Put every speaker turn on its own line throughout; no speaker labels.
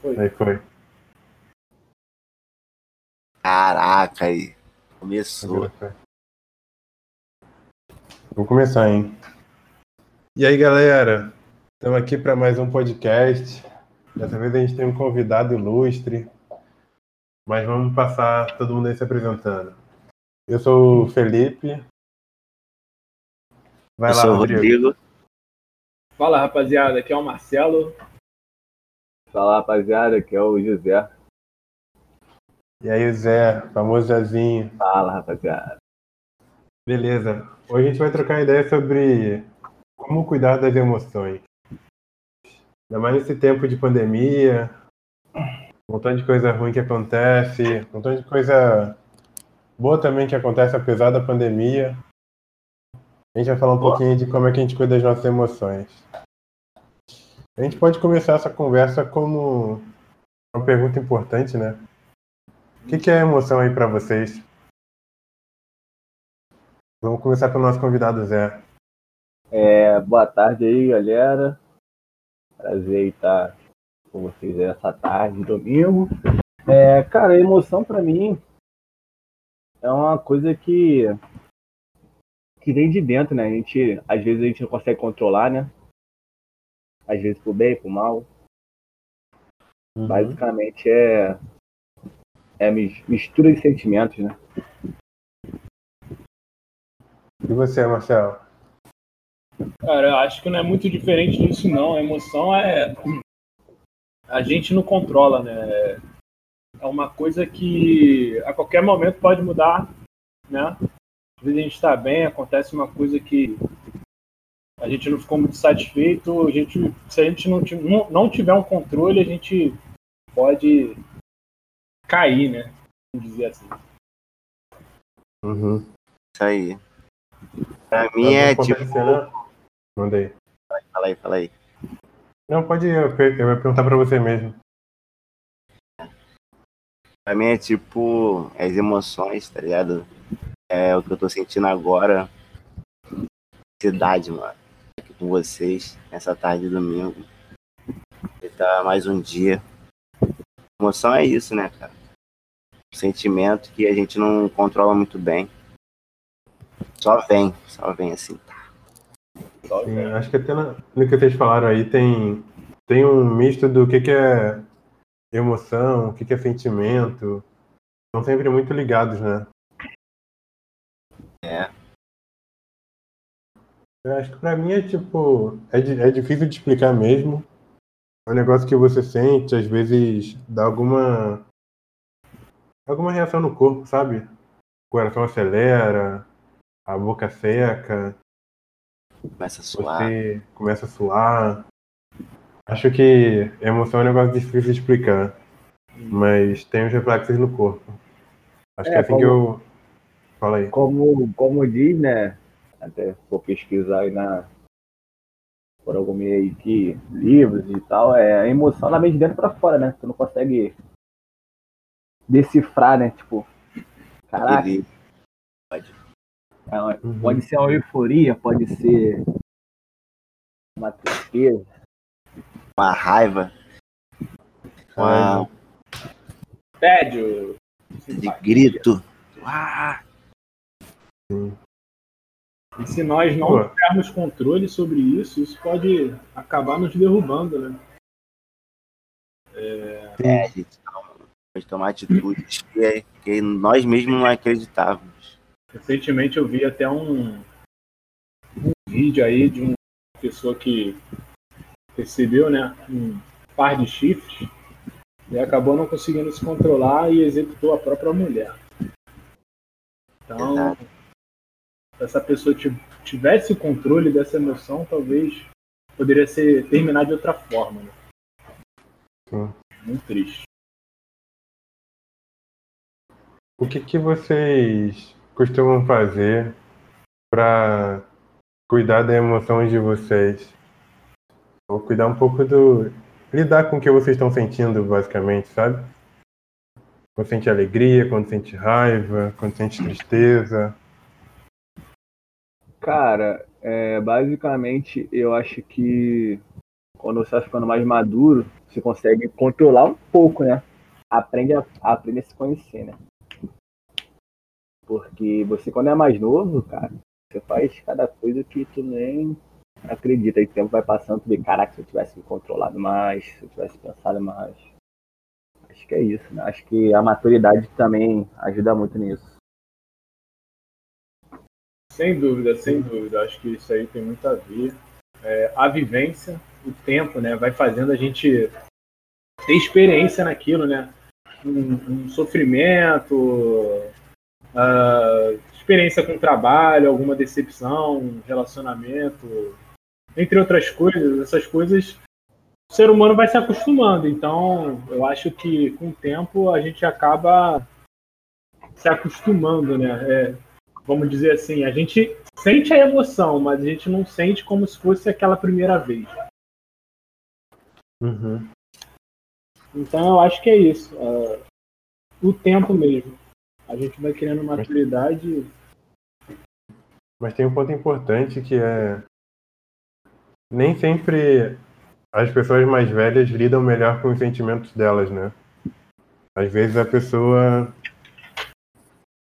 Foi.
Aí foi.
Caraca, aí. Começou.
Vou começar, hein? E aí, galera? Estamos aqui para mais um podcast. Dessa vez a gente tem um convidado ilustre. Mas vamos passar todo mundo aí se apresentando. Eu sou o Felipe. Vai
Eu
lá,
sou o
Rodrigo.
Rodrigo.
Fala rapaziada, aqui é o Marcelo.
Fala rapaziada, aqui é o José.
E aí, Zé, famoso Zezinho.
Fala rapaziada.
Beleza. Hoje a gente vai trocar ideia sobre como cuidar das emoções. Ainda mais nesse tempo de pandemia, um montão de coisa ruim que acontece, um montão de coisa boa também que acontece apesar da pandemia. A gente vai falar um pouquinho de como é que a gente cuida das nossas emoções. A gente pode começar essa conversa como uma pergunta importante, né? O que que é emoção aí pra vocês? Vamos começar pelo nosso convidado Zé.
É, boa tarde aí, galera. Prazer estar com vocês essa tarde, domingo. É, cara, a emoção pra mim é uma coisa que que vem de dentro, né? A gente, às vezes a gente não consegue controlar, né? Às vezes pro bem, pro mal.
Uhum.
Basicamente é é mis- mistura de sentimentos, né?
E você, Marcelo?
Cara, eu acho que não é muito diferente disso, não. A emoção é. A gente não controla, né? É uma coisa que a qualquer momento pode mudar, né? Às vezes a gente está bem, acontece uma coisa que a gente não ficou muito satisfeito. A gente, se a gente não, não, não tiver um controle, a gente pode cair, né? Vamos dizer assim.
Uhum.
Isso aí. Pra mim é tipo.
né? Manda aí.
Fala aí, fala aí.
Não, pode ir, eu per- eu ia perguntar pra você mesmo.
Pra mim é tipo as emoções, tá ligado? É o que eu tô sentindo agora. Cidade, mano. Com vocês, nessa tarde de domingo. E tá mais um dia. Emoção é isso, né, cara? Um sentimento que a gente não controla muito bem. Só vem, só vem assim.
Só,
Sim, acho que até na- no que vocês falaram aí tem, tem um misto do que, que é emoção, o que, que é sentimento. São sempre muito ligados, né?
É.
Eu acho que pra mim é tipo. É, di- é difícil de explicar mesmo. É um negócio que você sente, às vezes dá alguma. alguma reação no corpo, sabe? O coração acelera, a boca seca,
Começa a suar.
você começa a suar. Acho que emoção é um negócio difícil de explicar. Mas tem os reflexos no corpo. Acho que
É,
é assim que eu. Fala aí.
Como, como diz, né? Até vou pesquisar aí na. Por algum meio aí que livros e tal, é a emoção vem de dentro pra fora, né? Você não consegue decifrar, né? Tipo, caraca,
Aquele-
é
Uhum.
pode ser uma euforia, pode ser uma tristeza.
Uma raiva, uma
tédio.
de grito. Ah,
E se nós não
Pô.
tivermos controle sobre isso, isso pode acabar nos derrubando, né?
é, a gente pode tomar atitudes que, é- que nós mesmos não acreditávamos.
Recentemente eu vi até um, um vídeo aí de uma pessoa que recebeu né, um par de chifres e acabou não conseguindo se controlar e executou a própria mulher. Então,
Exato.
Se essa pessoa ti- tivesse o controle dessa emoção, talvez poderia ser terminar de outra forma. Né?
Sim.
Muito triste.
O que, que vocês costumam fazer para cuidar das emoções de vocês? Ou cuidar um pouco do. lidar com o que vocês estão sentindo, basicamente, sabe? Quando sente alegria, quando sente raiva, quando sente tristeza.
Cara, é, basicamente eu acho que quando você vai ficando mais maduro, você consegue controlar um pouco, né? Aprende a, aprende a se conhecer, né? Porque você, quando é mais novo, cara, você faz cada coisa que tu nem acredita. E o tempo vai passando, tu vê, caraca, se eu tivesse me controlado mais, se eu tivesse pensado mais. Acho que é isso, né? Acho que a maturidade também ajuda muito nisso.
Sem dúvida, sem dúvida. Acho que isso aí tem muito a ver. É, a vivência, o tempo, né, vai fazendo a gente ter experiência naquilo, né? Um, um sofrimento, uh, experiência com trabalho, alguma decepção, relacionamento, entre outras coisas. Essas coisas o ser humano vai se acostumando. Então, eu acho que com o tempo a gente acaba se acostumando, né? É, vamos dizer assim, a gente sente a emoção, mas a gente não sente como se fosse aquela primeira vez.
Uhum.
Então eu acho que é isso. Uh, o tempo mesmo. A gente vai criando maturidade.
Mas tem um ponto importante que é. Nem sempre as pessoas mais velhas lidam melhor com os sentimentos delas, né? Às vezes a pessoa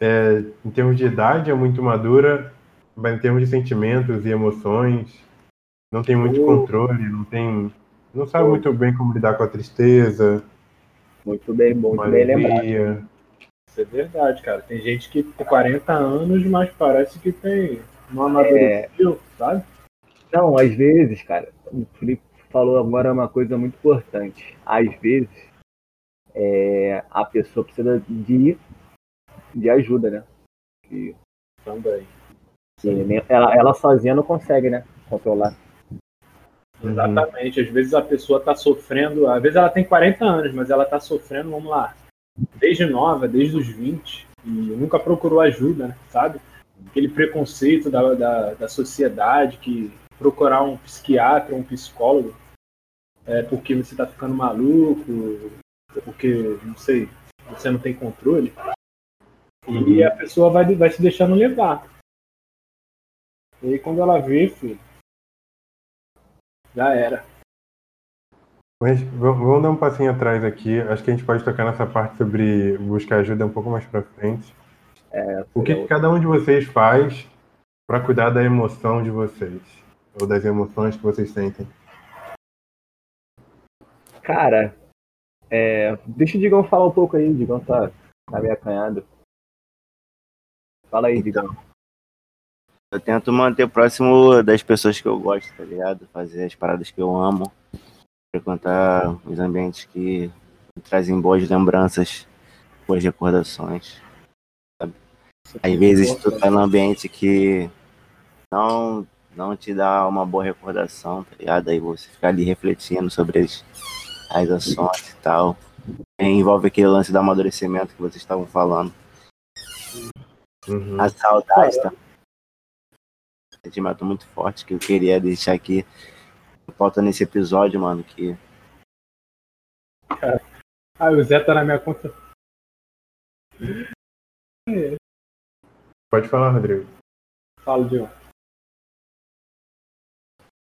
é, em termos de idade, é muito madura, mas em termos de sentimentos e emoções, não tem muito oh. controle, não tem. Não sabe oh. muito bem como lidar com a tristeza.
Muito bem, muito bem lembrado.
Isso é verdade, cara. Tem gente que tem 40 anos, mas parece que tem não amadureceu, é... sabe?
Não, às vezes, cara, o Felipe falou agora uma coisa muito importante. Às vezes, é, a pessoa precisa de de ajuda, né?
E também.
Sim, ela, ela sozinha não consegue, né? Controlar.
Exatamente. Às vezes a pessoa está sofrendo, às vezes ela tem 40 anos, mas ela está sofrendo, vamos lá, desde nova, desde os 20, e nunca procurou ajuda, né? sabe? Aquele preconceito da, da, da sociedade que procurar um psiquiatra, um psicólogo, é porque você está ficando maluco, porque, não sei, você não tem controle. E a pessoa vai, vai se deixando levar. E aí quando ela vê, filho, já era.
Mas vamos dar um passinho atrás aqui. Acho que a gente pode tocar nessa parte sobre buscar ajuda um pouco mais para frente. É, o que, que, cada um de vocês faz para cuidar da emoção de vocês? Ou das emoções que vocês sentem?
Cara, é, deixa o Digão falar um pouco aí. O Digão tá, tá meio acanhado. Fala aí, Digão. Então,
eu tento manter próximo das pessoas que eu gosto, tá ligado? Fazer as paradas que eu amo. Frequentar os ambientes que trazem boas lembranças, boas recordações. Sabe? Às vezes tu tá num ambiente que não, não te dá uma boa recordação, tá ligado? Aí você fica ali refletindo sobre as, as ações e tal. E envolve aquele lance do amadurecimento que vocês estavam falando. Uhum. A saudade, tá? Sentimento muito forte que eu queria deixar aqui. Falta nesse episódio, mano, que.
Ah, o Zé tá na minha conta.
Pode falar, Rodrigo.
Fala, Diego.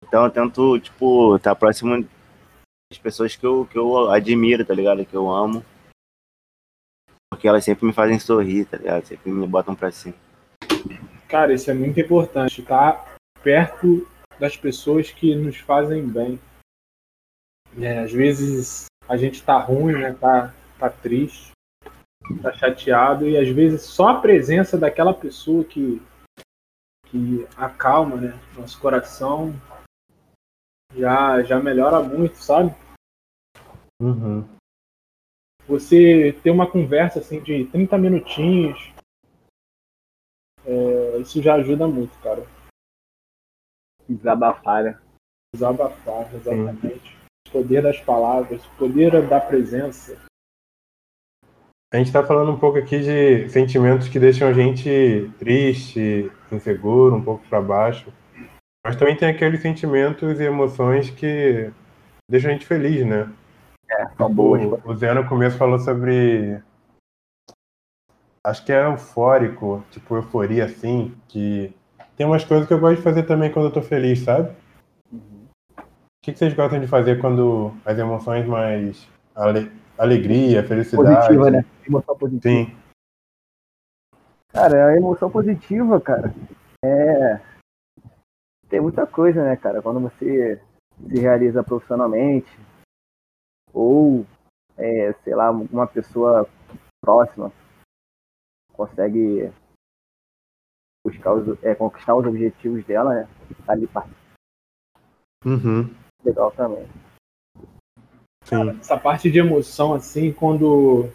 Então eu tento, tipo, estar tá próximo das pessoas que eu, que eu admiro, tá ligado? Que eu amo. Porque elas sempre me fazem sorrir, tá ligado? Sempre me botam pra cima.
Cara, isso é muito importante, tá? Perto das pessoas que nos fazem bem. É, às vezes a gente tá ruim, né? Tá, tá triste, tá chateado, e às vezes só a presença daquela pessoa que, que acalma, né? Nosso coração já, já melhora muito, sabe?
Uhum
você ter uma conversa assim de 30 minutinhos, é, isso já ajuda muito, cara.
Desabafar, né?
Desabafar, exatamente. O poder das palavras, o poder da presença.
A gente está falando um pouco aqui de sentimentos que deixam a gente triste, inseguro, um pouco para baixo. Mas também tem aqueles sentimentos e emoções que deixam a gente feliz, né?
É, são boas.
O, o Zé no começo falou sobre. Acho que é eufórico, tipo euforia assim, que tem umas coisas que eu gosto de fazer também quando eu tô feliz, sabe? Uhum. que, que vocês gostam de fazer quando as emoções mais ale, alegria, felicidade?
Positiva, né? Emoção positiva.
Sim.
Cara, a emoção positiva, cara, é. Tem muita coisa, né, cara? Quando você se realiza profissionalmente, ou, é, sei lá, uma pessoa próxima consegue buscar os, é, conquistar os objetivos dela, né? Tá ali
Uhum.
legal também.
Sim.
essa parte de emoção, assim, quando,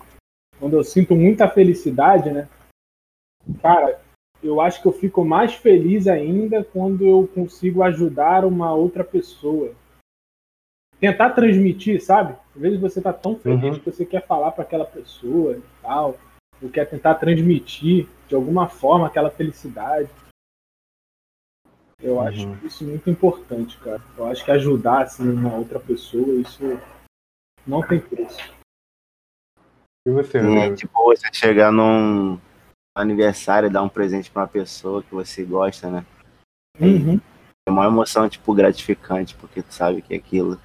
quando eu sinto muita felicidade, né? Cara, eu acho que eu fico mais feliz ainda quando eu consigo ajudar uma outra pessoa. Tentar transmitir, sabe? Às vezes você tá tão feliz
Uhum.
que você quer falar para aquela pessoa e tal, ou quer tentar transmitir de alguma forma aquela felicidade. Eu acho
Uhum.
isso muito importante, cara. Eu acho que ajudar assim, uma outra pessoa, isso não tem preço.
E você,
Sim, é tipo você chegar num aniversário e dar um presente pra uma pessoa que você gosta, né?
Uhum.
É uma emoção, tipo, gratificante, porque tu sabe que aquilo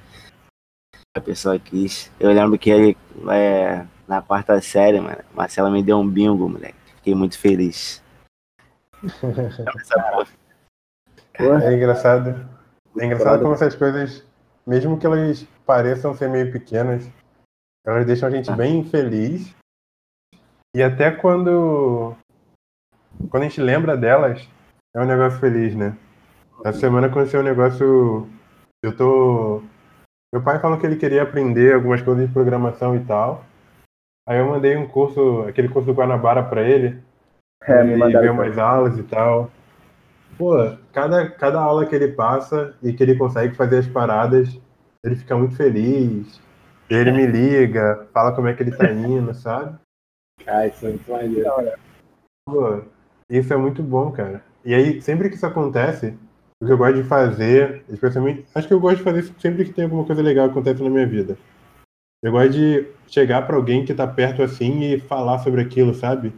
a pessoa quis. Eu lembro que é, na quarta série, mano, Marcela me deu um bingo, moleque. Fiquei muito feliz.
É engraçado. É engraçado como essas coisas, mesmo que elas pareçam ser meio pequenas, elas deixam a gente bem feliz. E até quando quando a gente lembra delas, é um negócio feliz, né? Essa semana aconteceu um negócio. Eu tô. Meu pai falou que ele queria aprender algumas coisas de programação e tal. Aí eu mandei um curso, aquele curso do Guanabara pra ele.
É, me
ele vê
também.
umas aulas e tal. Pô, cada, cada aula que ele passa e que ele consegue fazer as paradas, ele fica muito feliz. Ele me liga, fala como é que ele tá indo, sabe?
Ah, isso é muito maneiro.
Pô, isso é muito bom, cara. E aí, sempre que isso acontece, o que eu gosto de fazer, especialmente, acho que eu gosto de fazer isso sempre que tem alguma coisa legal que acontece na minha vida. Eu gosto de chegar pra alguém que tá perto assim e falar sobre aquilo, sabe?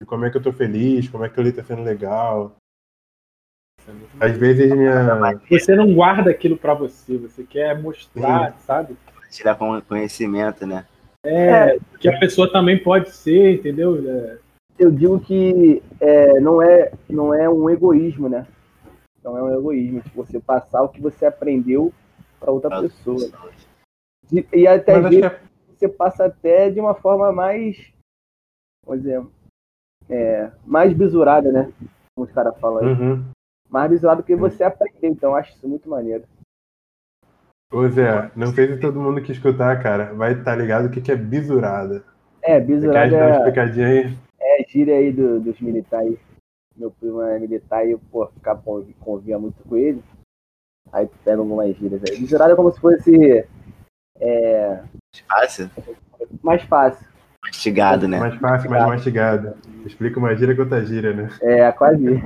De como é que eu tô feliz, como é que ele tá sendo legal. Às vezes minha.
Você não guarda aquilo pra você, você quer mostrar, sabe?
Tirar com- conhecimento, né?
É, que a pessoa também pode ser, entendeu? É,
Eu digo que é, não, é, não é um egoísmo, né? Não é um egoísmo, tipo, você passar o que você aprendeu para outra pessoa. De- E até vezes
é-
você passa até de uma forma mais, vamos dizer, é, mais bisurada, né? Como os caras falam aí.
Uhum.
Mais bisurada que você aprendeu, então eu acho isso muito maneiro.
Ô Zé, não sei se todo mundo que escutar, cara, vai estar ligado o que, que é bisurada.
É,
Você quer
bisurada
dar uma
é,
explicadinha aí?
é gíria aí do- dos militares. Meu primo é militar e eu, pô, ficava, convi- convia muito com ele. Aí tu pega algumas gírias aí. Bisurada é como se fosse é,
Fácil,
mais fácil.
mastigado, né?
Mais fácil, mais mastigado. Explica uma gíria com outra gíria, né?
É, quase.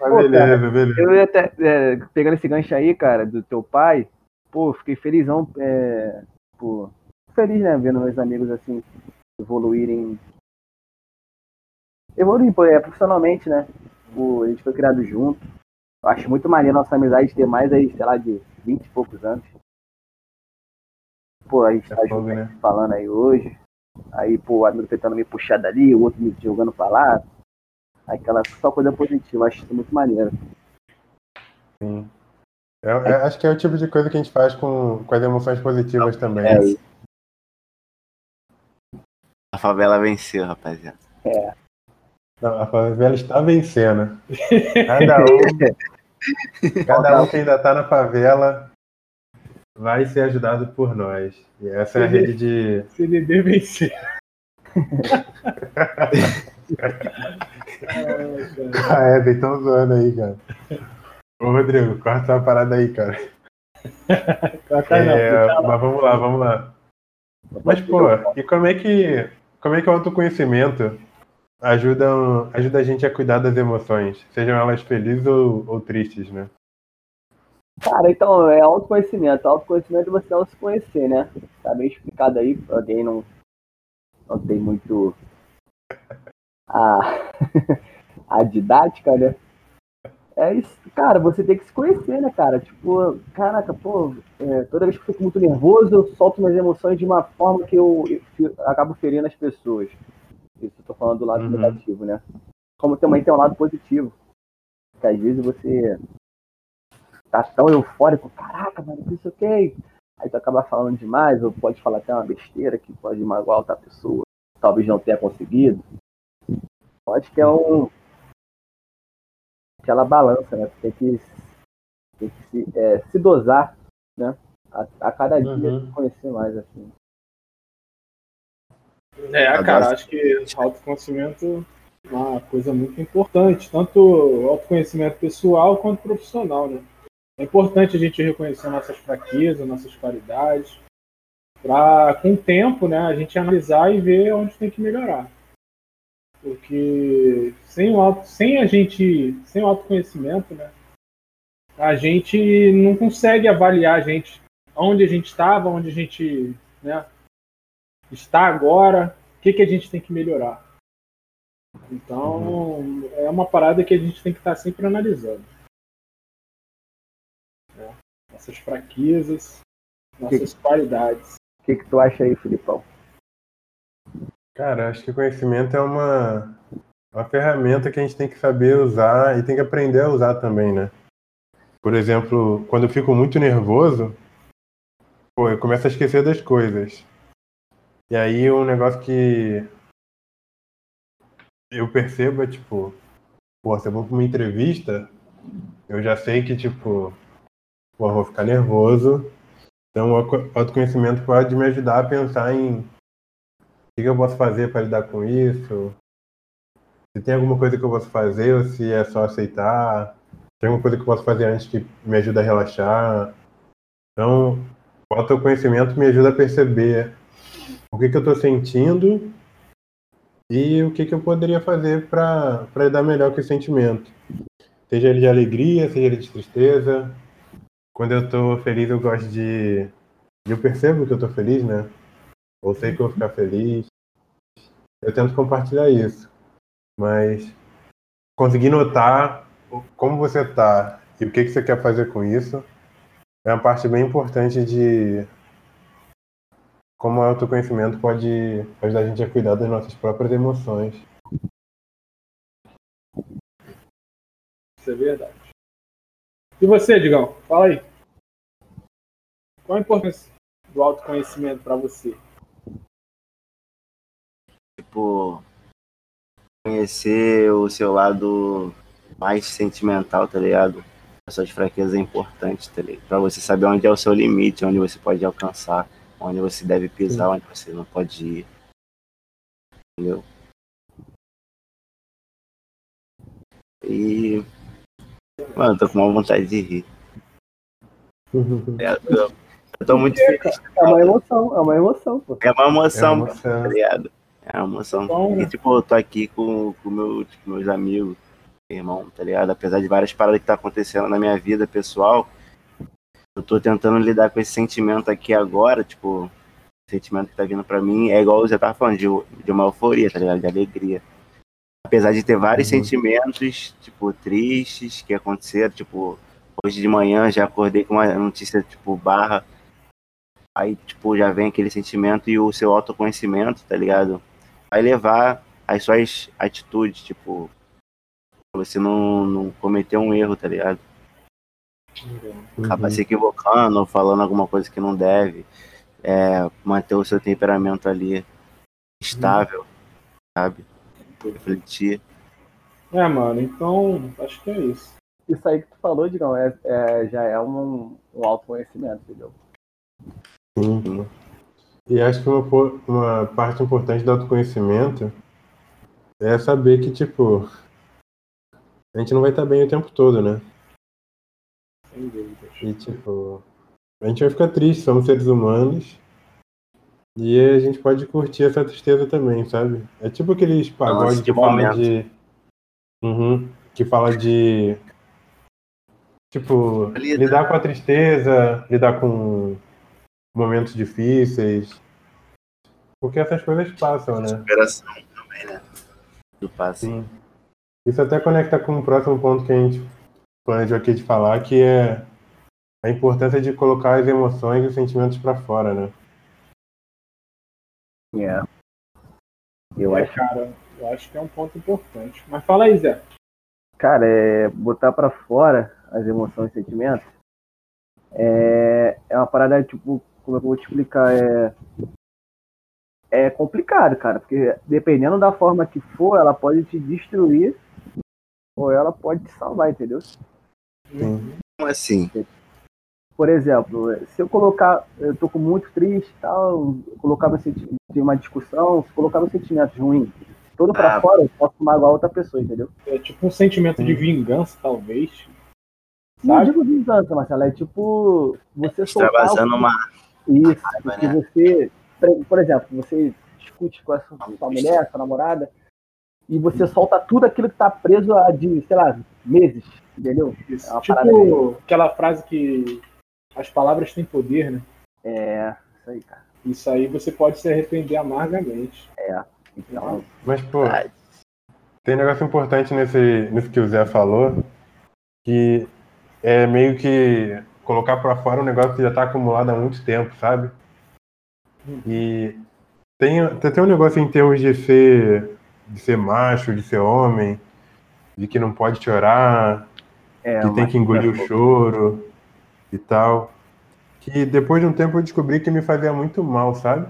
Mas beleza, beleza.
Eu ia até, é, pegando esse gancho aí, cara, do teu pai, pô, fiquei felizão, é, pô, feliz, né, vendo meus amigos, assim, evoluírem, evoluírem, pô, é, profissionalmente, né, pô, a gente foi criado junto, Eu acho muito maneiro a nossa amizade ter mais aí, sei lá, de 20 e poucos anos. Pô, a gente
É
tá
fogo,
junto
né?
falando aí hoje, aí, pô, o amigo tentando me puxar dali, o outro me jogando pra lá, aquela só coisa positiva, acho isso muito maneiro.
Sim. É- é- acho que é o tipo de coisa que a gente faz com, com as emoções positivas também.
É,
A favela venceu, rapaziada.
Não, a favela está vencendo. Cada um, cada um que ainda está na favela vai ser ajudado por nós. E essa é a rede de.
CDD vencer.
Ah, é, estão zoando aí, cara. Ô, Rodrigo, corta essa parada aí, cara.
Tá, não,
É, mas vamos lá, vamos lá. Mas, pô, e como é que, como é que o autoconhecimento ajuda, ajuda a gente a cuidar das emoções, sejam elas felizes ou, ou tristes, né?
Cara, então, é autoconhecimento. Autoconhecimento é você não se conhecer, né? Tá bem explicado aí, pra não, não tem muito a, a didática, né? é isso, cara, você tem que se conhecer, né, cara? Tipo, caraca, pô, é, toda vez que eu fico muito nervoso, eu solto minhas emoções de uma forma que eu, eu acabo ferindo as pessoas. Isso eu tô falando do lado uhum. negativo, né? Como também tem um lado positivo. Que às vezes você tá tão eufórico, caraca, mano, isso ok. Aí tu acaba falando demais, ou pode falar até uma besteira que pode magoar outra pessoa, talvez não tenha conseguido. Pode que é um. aquela balança, né? Tem que, tem que se, é, se dosar, né? A, a cada dia uhum. conhecer mais, assim.
É, cara, acho que autoconhecimento é uma coisa muito importante, tanto autoconhecimento pessoal quanto profissional, né? É importante a gente reconhecer nossas fraquezas, nossas qualidades, para com o tempo, né, a gente analisar e ver onde tem que melhorar. Porque sem o auto, sem a gente, sem o autoconhecimento, né, a gente não consegue avaliar a gente onde a gente estava, onde a gente, né, está agora, o que que a gente tem que melhorar. Então, uhum. é uma parada que a gente tem que estar sempre analisando nossas fraquezas, nossas que, qualidades.
O que, que tu acha aí, Filipão?
Cara, acho que o conhecimento é uma, uma ferramenta que a gente tem que saber usar e tem que aprender a usar também, né? Por exemplo, quando eu fico muito nervoso, pô, eu começo a esquecer das coisas. E aí um negócio que eu percebo é tipo, pô, se eu vou pra uma entrevista, eu já sei que, tipo, Pô, vou ficar nervoso. Então, o autoconhecimento pode me ajudar a pensar em o que eu posso fazer para lidar com isso. Se tem alguma coisa que eu posso fazer ou se é só aceitar. Se tem alguma coisa que eu posso fazer antes que me ajuda a relaxar. Então, o autoconhecimento me ajuda a perceber o que, que eu estou sentindo e o que, que eu poderia fazer para lidar melhor com esse sentimento. Seja ele de alegria, seja ele de tristeza, quando eu tô feliz, eu gosto de. Eu percebo que eu tô feliz, né? Ou sei que eu vou ficar feliz. Eu tento compartilhar isso. Mas conseguir notar como você tá e o que, que você quer fazer com isso é uma parte bem importante de como o autoconhecimento pode ajudar a gente a cuidar das nossas próprias emoções.
Isso é verdade. E você, Digão? Fala aí. Qual a importância do autoconhecimento para você?
Tipo, conhecer o seu lado mais sentimental, tá ligado? As suas fraquezas é importante, tá ligado? Pra você saber onde é o seu limite, onde você pode alcançar, onde você deve pisar, onde você não pode ir. Entendeu? E. Mano, tô com uma vontade de rir. É, eu tô muito feliz.
É uma emoção, é uma emoção, pô.
É uma emoção, é uma emoção. tá ligado? É uma emoção. Bom, e tipo, eu tô aqui com, com meu, tipo, meus amigos, irmão, tá ligado? Apesar de várias paradas que tá acontecendo na minha vida pessoal, eu tô tentando lidar com esse sentimento aqui agora, tipo, o sentimento que tá vindo pra mim é igual você tava falando, de, de uma euforia, tá ligado? De alegria. Apesar de ter vários uhum. sentimentos, tipo, tristes que aconteceram, tipo, hoje de manhã já acordei com uma notícia, tipo, barra aí, tipo, já vem aquele sentimento e o seu autoconhecimento, tá ligado? Vai levar as suas atitudes, tipo, você não, não cometer um erro, tá ligado? Uhum. Acaba se equivocando ou falando alguma coisa que não deve. É, manter o seu temperamento ali estável, uhum. sabe? Refletir.
É, mano, então acho que é isso.
Isso aí que tu falou, Digão, é, é já é um, um autoconhecimento, entendeu?
Sim. E acho que uma, uma parte importante do autoconhecimento é saber que, tipo, a gente não vai estar bem o tempo todo, né? E, tipo, a gente vai ficar triste, somos seres humanos. E a gente pode curtir essa tristeza também, sabe? É tipo aqueles pagodes que fala de. Uhum, que fala de. Tipo, lidar com a tristeza, lidar com momentos difíceis. Porque essas coisas passam, né?
Superação também, né? Do passe.
Sim. Isso até conecta com o próximo ponto que a gente planejou aqui de falar, que é a importância de colocar as emoções e os sentimentos para fora, né?
É. Eu
É,
acho,
cara, eu acho que é um ponto importante. Mas fala aí, Zé.
cara, é botar pra fora as emoções e sentimentos é, é uma parada, tipo, como é que eu vou te explicar? É, é complicado, cara, porque dependendo da forma que for, ela pode te destruir ou ela pode te salvar, entendeu?
Sim.
Como assim?
Por exemplo, se eu colocar, eu tô com muito triste e tal, eu colocar meu senti- tem uma discussão, se colocar meu sentimento ruim todo pra
Ah.
fora, eu posso magoar outra pessoa, entendeu?
É tipo um sentimento de vingança, talvez.
Não
Sabe?
digo vingança, Marcelo, é tipo você
Extravasando uma.
Isso,
raiva,
porque
né?
você, por- por exemplo, você discute com a sua, sua mulher, sua namorada, e você solta tudo aquilo que tá preso há de, sei lá, meses, entendeu?
Isso.
É
tipo aquela frase que as palavras têm poder, né?
É, isso aí, cara.
Isso aí você pode se arrepender amargamente.
Então,
Mas, pô,
Ah,
tem um negócio importante nesse, nisso que o Zé falou, que é meio que colocar pra fora um negócio que já tá acumulado há muito tempo, sabe? E tem, tem até um negócio em termos de ser, de ser macho, de ser homem, de que não pode chorar,
é,
que tem que engolir o choro e tal. Que depois de um tempo eu descobri que me fazia muito mal, sabe?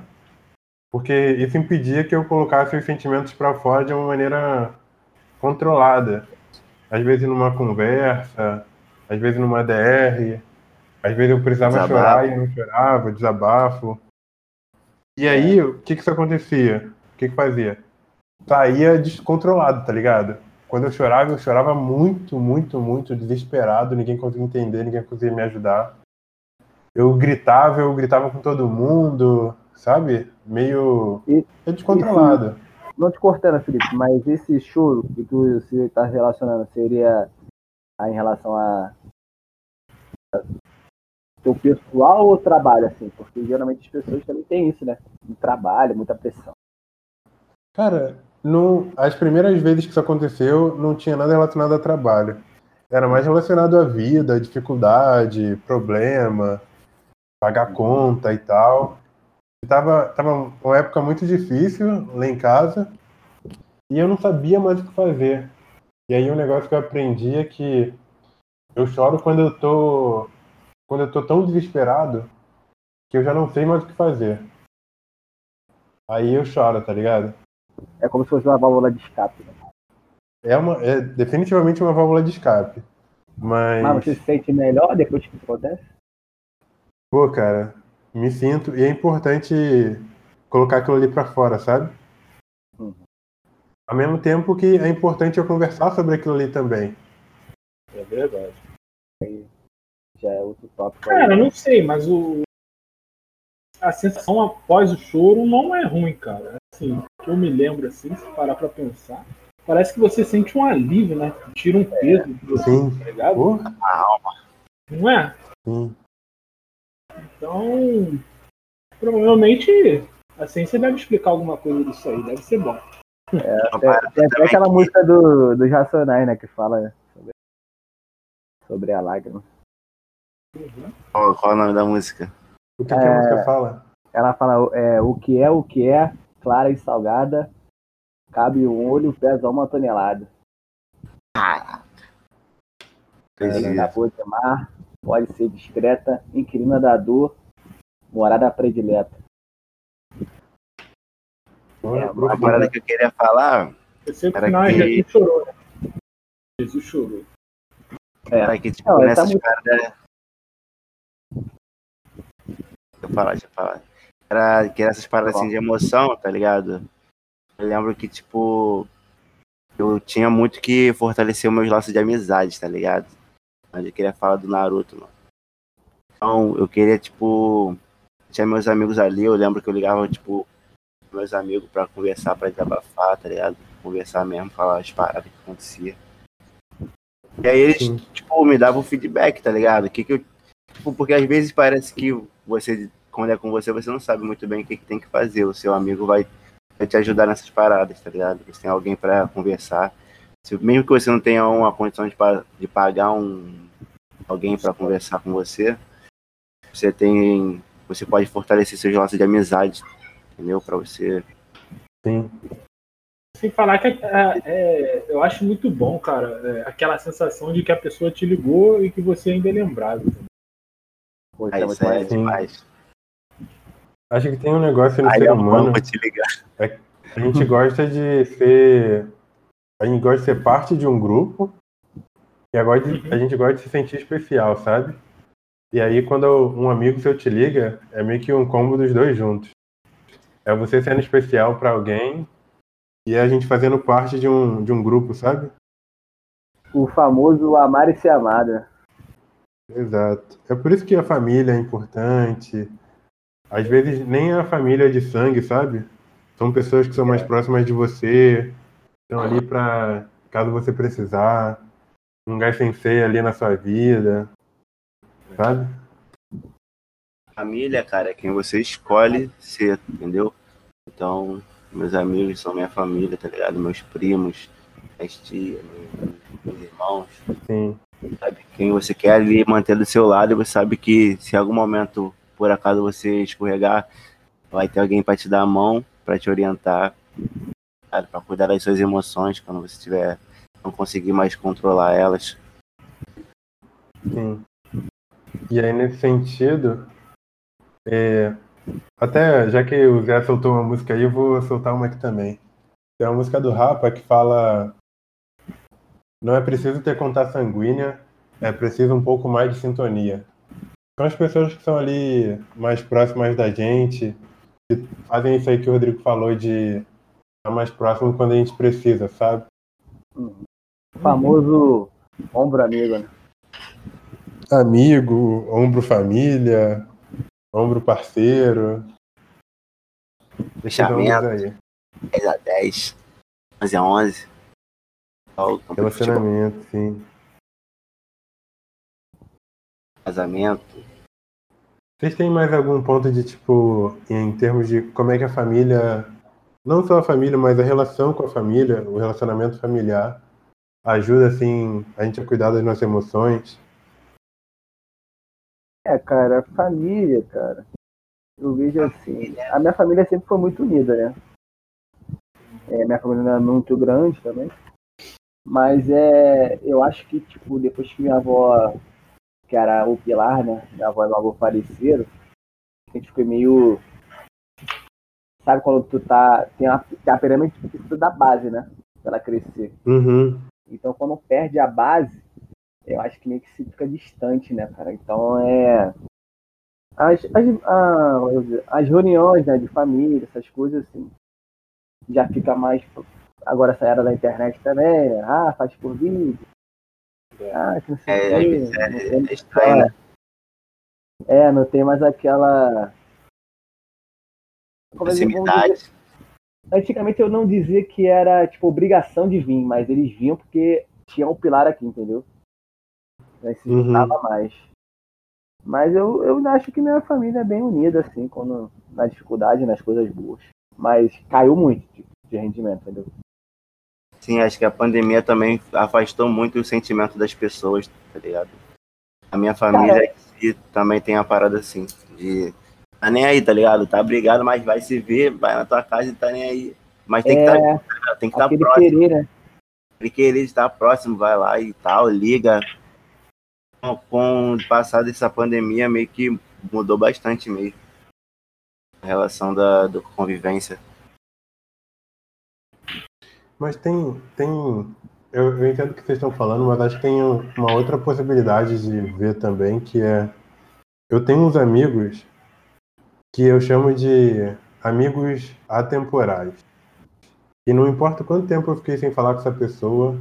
Porque isso impedia que eu colocasse os sentimentos pra fora de uma maneira controlada. Às vezes numa conversa, às vezes numa DR, às vezes eu precisava
Desabafo.
chorar e não chorava, desabafo. E aí, o que que isso acontecia? O que que fazia? Saía descontrolado, tá ligado? Quando eu chorava, eu chorava muito, muito, muito desesperado, ninguém conseguia entender, ninguém conseguia me ajudar. Eu gritava, eu gritava com todo mundo, sabe? Meio
E-
descontrolado.
Não te cortando, Felipe, mas esse choro que tu se tá relacionando seria a- em relação a a teu pessoal ou trabalho, assim? Porque geralmente as pessoas também têm isso, né? Um trabalho, muita pressão.
Cara, as primeiras vezes que isso aconteceu, não tinha nada relacionado a trabalho. Era mais relacionado à vida, dificuldade, problema, pagar conta e tal. Tava, tava uma época muito difícil lá em casa e eu não sabia mais o que fazer. E aí um negócio que eu aprendi é que eu choro quando eu tô quando eu tô tão desesperado que eu já não sei mais o que fazer. Aí eu choro, tá ligado?
É como se fosse uma válvula de escape. Né?
É, uma, é definitivamente uma válvula de escape. Mas,
Mas você se sente melhor depois que acontece?
pô, cara, me sinto. E é importante colocar aquilo ali pra fora, sabe?
Uhum.
Ao mesmo tempo que é importante eu conversar sobre aquilo ali também.
É verdade.
Já é outro tópico. aí.
Cara, eu não sei, mas o. A sensação após o choro não é ruim, cara. Assim, que eu me lembro assim, se parar pra pensar, parece que você sente um alívio, né? Tira um peso de você,
Sim.
tá ligado?
Pô,
Não é?
sim.
Então, provavelmente a ciência deve explicar alguma coisa disso aí, deve ser bom.
uma
Tem, tem até aquela
que-
música do, dos Racionais, né? Que fala sobre, sobre a lágrima.
Qual, qual é o nome da música?
O que, que a
É.
música fala?
Ela fala, é, o que é, o que é, clara e salgada, cabe um olho, pesa uma tonelada.
Acredito.
Na boa de mar, pode ser discreta, inquilina da dor, morada predileta.
Pô,
É,
Uma parada que eu queria falar
Eu
Era
final
que-
Jesus chorou, né? Jesus chorou.
era que, tipo,
Não, essa
nessas
música-
paradas. Deixa eu falar, deixa eu falar. Era que nessas paradas assim de emoção, tá ligado? Eu lembro que, tipo, eu tinha muito que fortalecer os meus laços de amizade, tá ligado? Mas eu queria falar do Naruto, mano. Então, eu queria, tipo. Tinha meus amigos ali, eu lembro que eu ligava, tipo, meus amigos pra conversar, pra desabafar, tá ligado? Conversar mesmo, falar as paradas que acontecia. E aí eles,
Sim.
tipo, me davam feedback, tá ligado? Que que eu, tipo, porque às vezes parece que você, quando é com você, você não sabe muito bem o que, que tem que fazer. O seu amigo vai, vai te ajudar nessas paradas, tá ligado? Você tem alguém pra conversar. se, mesmo que você não tenha uma condição de, de pagar um alguém para conversar com você, você tem, você pode fortalecer seus laços de amizade, entendeu? Para você.
Sim.
Sem falar que é, é, eu acho muito bom, cara, é, aquela sensação de que a pessoa te ligou e que você ainda é lembrado.
Pô, isso é
isso
muito
é demais.
Acho que tem um negócio no
Aí
ser
é
humano.
ligar.
A gente gosta de ser. A gente gosta de ser parte de um grupo. E agora de- a gente gosta de se sentir especial, sabe? E aí quando um amigo seu te liga, é meio que um combo dos dois juntos. É você sendo especial pra alguém e a gente fazendo parte de um, de um grupo, sabe?
O famoso amar e ser amado. né?
Exato. É por isso que a família é importante. Às vezes nem a família de sangue, sabe? São pessoas que são mais próximas de você, estão ali pra caso você precisar, um gás sensei ali na sua vida, sabe?
Família, cara, é quem você escolhe ser, entendeu? Então, meus amigos são minha família, tá ligado? Meus primos, minhas tias, meus, irmãos.
Sim.
sabe? Quem você quer ali manter do seu lado, você sabe que se em algum momento, por acaso, você escorregar, vai ter alguém para te dar a mão, para te orientar, para cuidar das suas emoções quando você tiver não conseguir mais controlar elas.
Sim. E aí, nesse sentido, é, até já que o Zé soltou uma música aí, eu vou soltar uma aqui também. Tem uma música do Rapa que fala: Não é preciso ter conta sanguínea, é preciso um pouco mais de sintonia. São as pessoas que são ali mais próximas da gente, que fazem isso aí que o Rodrigo falou de estar mais próximo quando a gente precisa, sabe?
O famoso ombro amigo, né?
amigo, ombro família, ombro parceiro.
Fechamento,
aí.
10 a 10, 11 a 11. Só o campo de futebol,
Relacionamento, sim.
Casamento.
Vocês têm mais algum ponto de tipo, em termos de como é que a família, não só a família, mas a relação com a família, o relacionamento familiar, ajuda assim a gente a cuidar das nossas emoções?
É, cara, família, cara. Eu vejo assim. A minha família sempre foi muito unida, né? É, minha família não é muito grande também. Mas é. Eu acho que, tipo, depois que minha avó, que era o pilar, né? Minha avó e meu avô faleceram, a gente ficou meio. Sabe quando tu tá. Tem uma, tem a pirâmide precisa da base, né? Pra ela crescer.
Uhum.
Então, quando perde a base, eu acho que meio que se fica distante, né, cara? Então, é. As, as, a- as reuniões né, de família, essas coisas, assim, já fica mais. Agora, essa era da internet também, né? ah, faz por vídeo. Ah,
É, é,
tem
é estranho, né?
É, não tem mais aquela.
Proximidade.
Antigamente eu não dizia que era, tipo, obrigação de vir, mas eles vinham porque tinha um pilar aqui, entendeu? Aí se
Uhum.
juntava mais. Mas eu, eu acho que minha família é bem unida, assim, quando, na dificuldade, nas coisas boas. Mas caiu muito de rendimento, entendeu?
Sim, acho que a pandemia também afastou muito o sentimento das pessoas, tá ligado? A minha família si também tem a parada assim, de tá nem aí, tá ligado? Tá brigado, mas vai se ver, vai na tua casa e tá nem aí. Mas tem que estar
É,
tem que estar
aquele
próximo,
querer, né?
que querer estar próximo, vai lá e tal, liga. Com, com o passar dessa pandemia, meio que mudou bastante mesmo. A relação da do convivência.
Mas tem, tem eu, eu entendo o que vocês estão falando, mas acho que tem um- uma outra possibilidade de ver também, que é eu tenho uns amigos que eu chamo de amigos atemporais. E não importa quanto tempo eu fiquei sem falar com essa pessoa,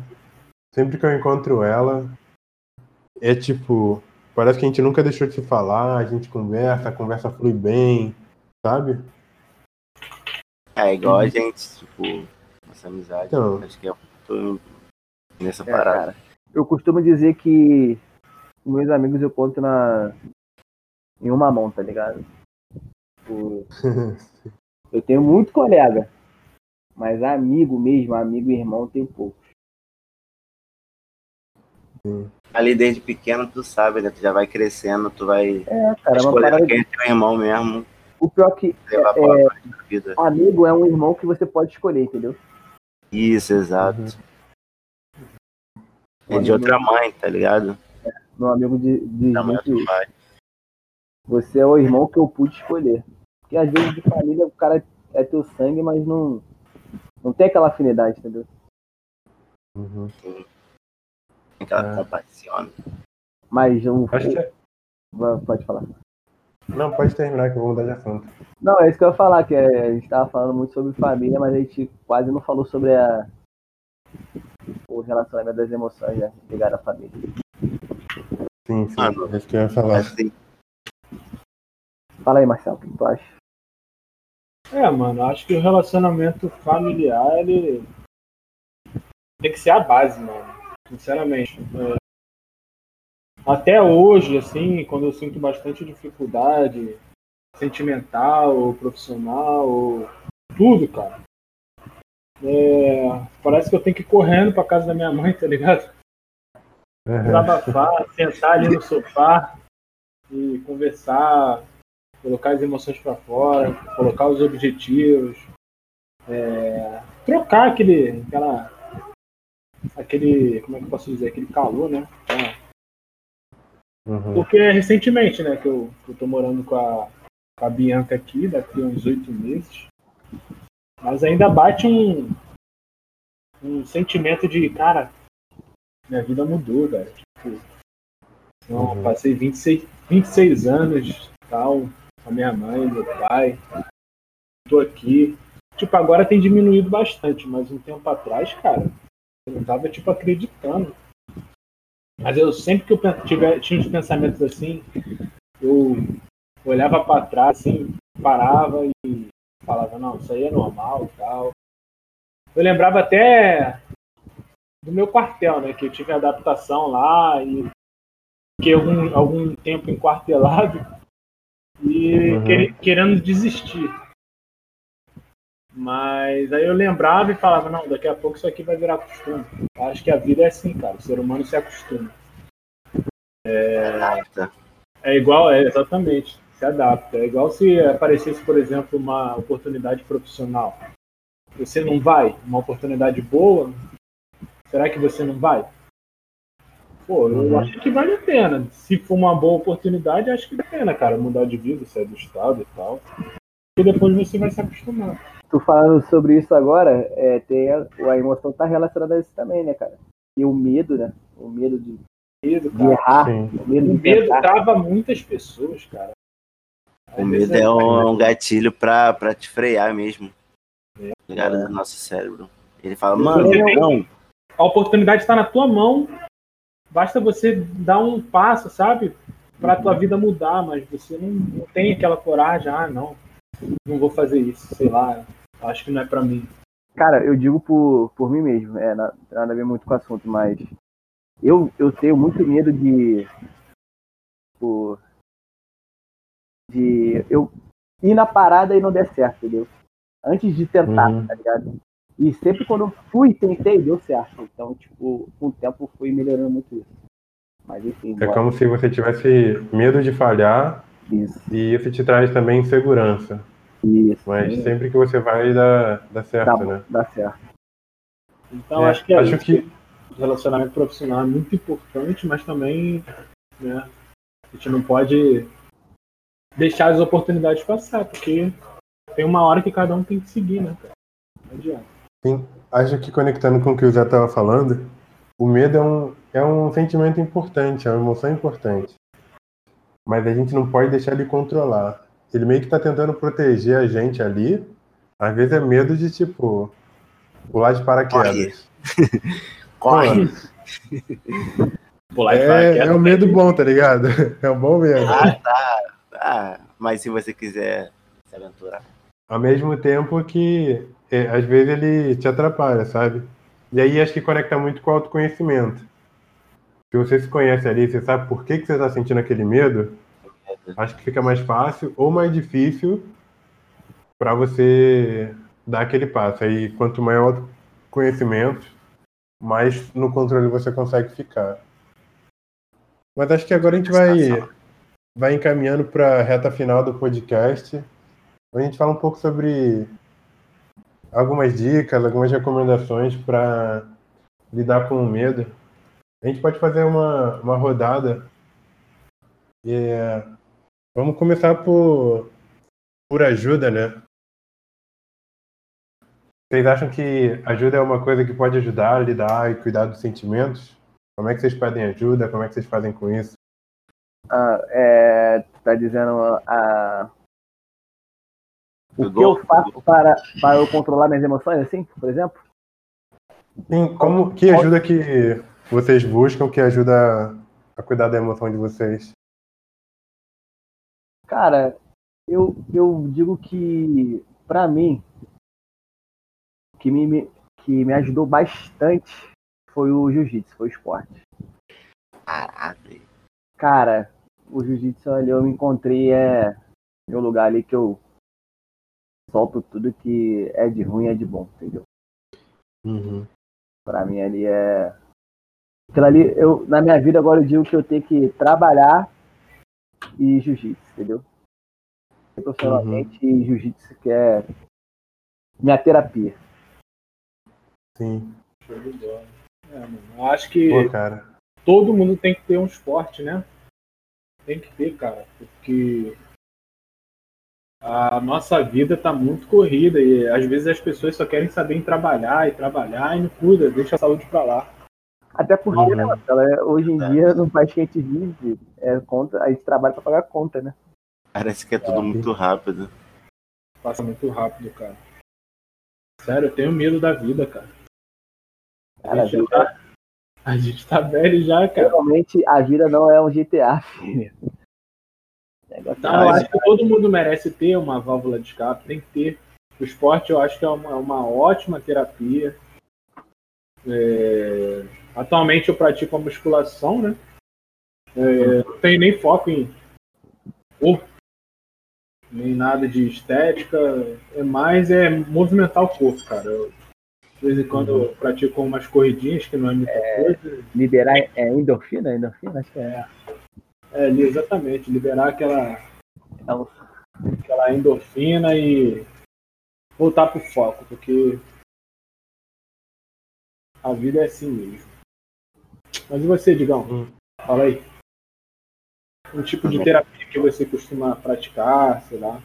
sempre que eu encontro ela, é tipo, parece que a gente nunca deixou de se falar, a gente conversa, a conversa flui bem, sabe?
É igual a gente, tipo, nossa amizade.
Então.
Acho que é muito nessa
É,
parada.
cara. Eu costumo dizer que meus amigos eu conto na em uma mão, tá ligado? Tipo, eu tenho muito colega, mas amigo mesmo, amigo e irmão tem pouco.
Sim.
Ali desde pequeno, tu sabe, né? Tu já vai crescendo, tu vai
É, cara, é
escolhendo quem é teu irmão mesmo,
O pior que é,
vida.
amigo é um irmão que você pode escolher, entendeu?
Isso, exato.
Uhum.
É de outra mãe, tá ligado?
Meu amigo de, de
Da mãe
gente,
do pai.
você é o irmão que eu pude escolher. Porque às vezes de família o cara é teu sangue, mas não, não tem aquela afinidade, entendeu?
Uhum.
Aquela
É.
compaixão.
Mas o.
Acho que é-
Pode falar.
Não, pode terminar que eu vou mudar de assunto.
Não, é isso que eu ia falar, que é, a gente tava falando muito sobre família, mas a gente quase não falou sobre a, o relacionamento das emoções né, ligado à família.
Sim, sim.
Ah, não.
É isso que eu ia falar.
Assim,
Fala aí, Marcelo, o que tu acha?
É, mano, acho que o relacionamento familiar, ele tem que ser a base, mano. Sinceramente. Até hoje, assim, quando eu sinto bastante dificuldade sentimental, ou profissional, ou tudo, cara. é, parece que eu tenho que ir correndo pra casa da minha mãe, tá ligado?
Uhum.
desabafar, sentar ali no sofá e conversar, colocar as emoções para fora, colocar os objetivos, é, trocar aquele, aquela, aquele, como é que eu posso dizer, aquele calor, né?
Uhum.
Porque recentemente, né, que eu, que eu tô morando com a, com a Bianca aqui, daqui a uns oito meses, mas ainda bate um, um sentimento de, cara, minha vida mudou, velho. Tipo, não,
Uhum.
passei 26, 26 anos, tal, com a minha mãe, meu pai, tô aqui. Tipo, agora tem diminuído bastante, mas um tempo atrás, cara, eu não tava, tipo, acreditando. Mas eu sempre que eu tiver, tinha uns pensamentos assim, eu olhava para trás, assim, parava e falava, não, isso aí é normal tal. Eu lembrava até do meu quartel, né? Que eu tive adaptação lá e fiquei algum, algum tempo enquartelado e
Uhum.
quere- querendo desistir. Mas aí eu lembrava e falava, não, daqui a pouco isso aqui vai virar costume. Acho que a vida é assim, cara. O ser humano se acostuma.
adapta.
É igual, é exatamente, se adapta. É igual se aparecesse, por exemplo, uma oportunidade profissional. Você não vai? Uma oportunidade boa? Será que você não vai? Pô, eu
Uhum.
acho que vale a pena. Se for uma boa oportunidade, acho que vale a pena, cara, mudar de vida, sair do estado e tal. E depois você vai se acostumar.
Tu falando sobre isso agora, é, tem a, a emoção tá relacionada a isso também, né, cara? E o medo, né? O medo de,
Medo,
de errar,
Sim.
o medo
O
de
medo trava muitas pessoas, cara.
O medo é um, um gatilho pra, pra te frear mesmo.
É.
Ligado do nosso cérebro. Ele fala, mano, não.
a oportunidade está na tua mão. Basta você dar um passo, sabe? Para tua vida mudar, mas você não, não tem aquela coragem. Ah, não, não vou fazer isso, sei lá. Acho que não é para mim.
Cara, eu digo por, por mim mesmo, é, na- tem nada a ver muito com o assunto, mas eu, eu tenho muito medo de. Tipo, de eu ir na parada e não der certo, entendeu? Antes de tentar,
Uhum.
tá ligado? E sempre quando eu fui, tentei, deu certo. Então, tipo, com o tempo fui melhorando muito isso. Mas enfim,
É
bora.
como se você tivesse medo de falhar
isso,
e isso te traz também insegurança.
isso.
Mas
sim,
sempre que você vai, dá, dá certo,
dá,
né?
dá certo.
Então
É,
acho que é
acho
isso.
que-
relacionamento profissional é muito importante, mas também, né? A gente não pode deixar as oportunidades passar, porque tem uma hora que cada um tem que seguir, né? Não adianta.
Sim, acho que conectando com o que o Zé estava falando, o medo é um, é um sentimento importante, é uma emoção importante. Mas a gente não pode deixar ele controlar. Ele meio que tá tentando proteger a gente ali. Às vezes é medo de, tipo, pular de paraquedas.
Corre.
Pular de
É,
paraquedas
é um medo bom, tá ligado? É um bom medo.
Ah, tá. Ah, mas se você quiser se aventurar.
Ao mesmo tempo que, é, às vezes, ele te atrapalha, sabe? E aí acho que conecta muito com o autoconhecimento. Se você se conhece ali, você sabe por que, que você está sentindo aquele medo, acho que fica mais fácil ou mais difícil para você dar aquele passo. Aí, quanto maior o conhecimento, mais no controle você consegue ficar. Mas acho que agora a gente vai, vai encaminhando para a reta final do podcast. A gente fala um pouco sobre algumas dicas, algumas recomendações para lidar com o medo. A gente pode fazer uma, uma rodada. É, vamos começar por, por ajuda, né? Vocês acham que ajuda é uma coisa que pode ajudar a lidar e cuidar dos sentimentos? Como é que vocês pedem ajuda? Como é que vocês fazem com isso?
Ah, é, tá dizendo a, o que eu faço para, para eu controlar minhas emoções, assim, por exemplo?
Sim, como, que ajuda que vocês buscam que ajuda a cuidar da emoção de vocês?
Cara, eu, eu digo que, para mim, que me, que me ajudou bastante foi o jiu-jitsu, foi o esporte.
Caralho.
Cara, o jiu-jitsu ali eu me encontrei é meu lugar ali que eu solto tudo que é de ruim e é de bom, entendeu?
Uhum.
Pra mim ali é. Aquilo ali, eu, na minha vida agora eu digo que eu tenho que trabalhar e jiu-jitsu, entendeu? Profissionalmente,
Uhum.
jiu-jitsu que é minha terapia.
Sim.
Show de bola. É, mano, eu acho que
Pô, cara.
todo mundo tem que ter um esporte, né? Tem que ter, cara, porque a nossa vida tá muito corrida e às vezes as pessoas só querem saber em trabalhar e trabalhar e não cuida, deixa a saúde pra lá.
Até porque,
Uhum.
né, Marcelo, é, hoje em dia, no país que a gente vive, é, conta, a gente trabalha pra pagar conta, né?
Parece que é tudo muito rápido.
Passa muito rápido, cara. Sério, eu tenho medo da vida, cara.
Cara,
A gente, já tá, a gente tá velho já, cara.
Realmente, a vida não é um GTA, filho.
Não, eu acho que todo mundo merece ter uma válvula de escape, tem que ter. O esporte eu acho que é uma, uma ótima terapia. É, Atualmente eu pratico a musculação, né? É, não tenho nem foco em corpo, nem nada de estética, é mais é movimentar o corpo, cara. Eu, de vez em quando eu pratico umas corridinhas, que não é muita coisa.
liberar é endorfina? Endorfina? Acho que é.
É, ali, exatamente, liberar aquela,
É
aquela endorfina e voltar pro foco, porque a vida é assim mesmo. Mas e você, Digão?
Hum.
Fala aí. Um tipo de terapia que você costuma praticar, sei lá.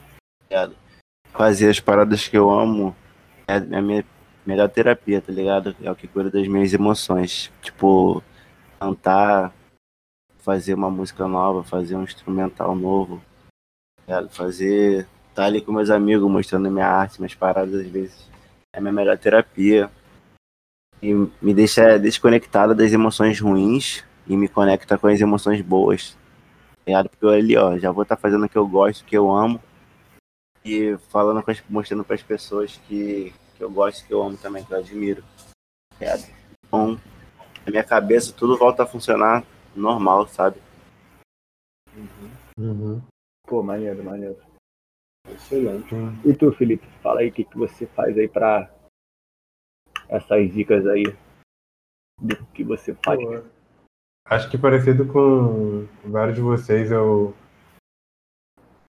Fazer as paradas que eu amo é a minha melhor terapia, tá ligado? É o que cura das minhas emoções. Tipo, cantar, fazer uma música nova, fazer um instrumental novo. tá? Fazer. Tá ali com meus amigos mostrando minha arte, minhas paradas, às vezes. É a minha melhor terapia. E me deixa desconectada das emoções ruins e me conecta com as emoções boas. tá ligado? Porque eu ali, ó, já vou estar fazendo o que eu gosto, o que eu amo e falando com as, mostrando para as pessoas que, que eu gosto, que eu amo também, que eu admiro. É, então, na minha cabeça tudo volta a funcionar normal, sabe?
Uhum.
Pô, maneiro, maneiro.
Excelente.
Sim.
E tu, Felipe, fala aí o que, que você faz aí pra essas dicas aí do que você faz.
Acho que parecido com vários de vocês, eu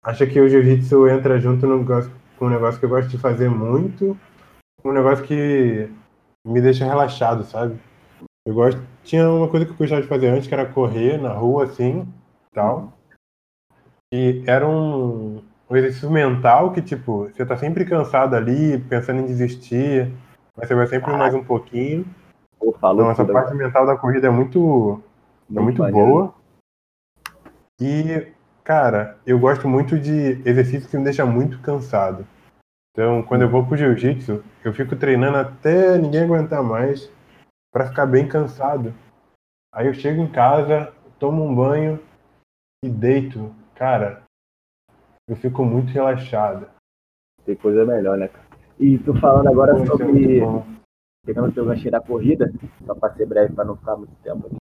acho que o jiu-jitsu entra junto no negócio, com um negócio que eu gosto de fazer muito, um negócio que me deixa relaxado, sabe? Eu gosto. Tinha uma coisa que eu gostava de fazer antes, que era correr na rua, assim, tal. E era um, um exercício mental que, tipo, você tá sempre cansado ali, pensando em desistir, mas você vai sempre mais um pouquinho.
Falou
Então, essa parte mental da corrida é muito, é muito
maneiro.
boa. E, cara, eu gosto muito de exercício que me deixa muito cansado. Então, quando eu vou pro jiu-jitsu, eu fico treinando até ninguém aguentar mais pra ficar bem cansado. Aí eu chego em casa, tomo um banho e deito. Cara, eu fico muito relaxado.
Tem coisa melhor, né, cara? E tu falando agora
Pô, é
sobre. pegando o teu ganchinho da corrida, só pra ser breve, pra não ficar muito tempo aqui.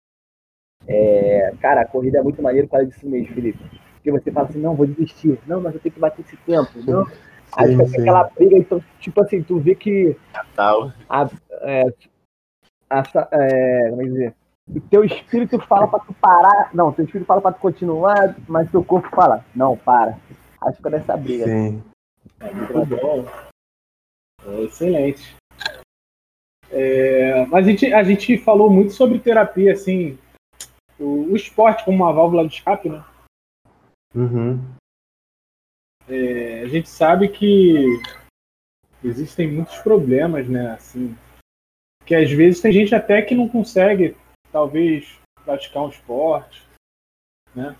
É, cara, a corrida é muito maneiro por causa disso mesmo, Felipe. Porque você fala assim, não, vou desistir. Não, mas eu tenho que bater esse tempo. Não. Aí
Sim,
fica
sim.
aquela briga, então, tipo assim, tu vê que
Tal.
é, essa, é, como é que dizer? o teu espírito fala pra tu parar. Não, teu espírito fala pra tu continuar, mas teu corpo fala, não, para. Acho que fica nessa briga.
Sim.
É muito bom. Excelente. É, mas a gente, a gente falou muito sobre terapia, assim, o, o esporte como uma válvula de escape, né?
Uhum.
É, a gente sabe que existem muitos problemas, né? Assim, que às vezes tem gente até que não consegue, talvez, praticar um esporte, né?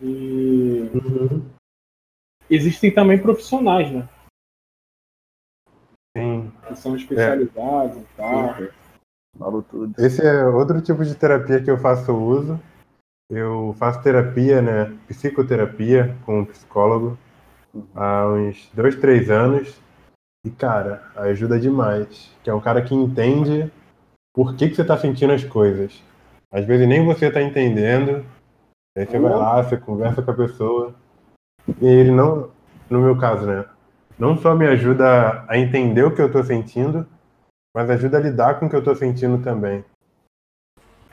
E
Uhum.
existem também profissionais, né?
Sim.
Que são especializados e tal.
Falou tudo.
Esse é outro tipo de terapia que eu faço uso. Eu faço terapia, né? Psicoterapia com um psicólogo há uns dois, três anos. E, cara, ajuda demais. Que é um cara que entende por que, que você tá sentindo as coisas. Às vezes nem você tá entendendo. Aí você vai lá, você conversa com a pessoa. E ele não, no meu caso, né? Não só me ajuda a entender o que eu tô sentindo, mas ajuda a lidar com o que eu tô sentindo também.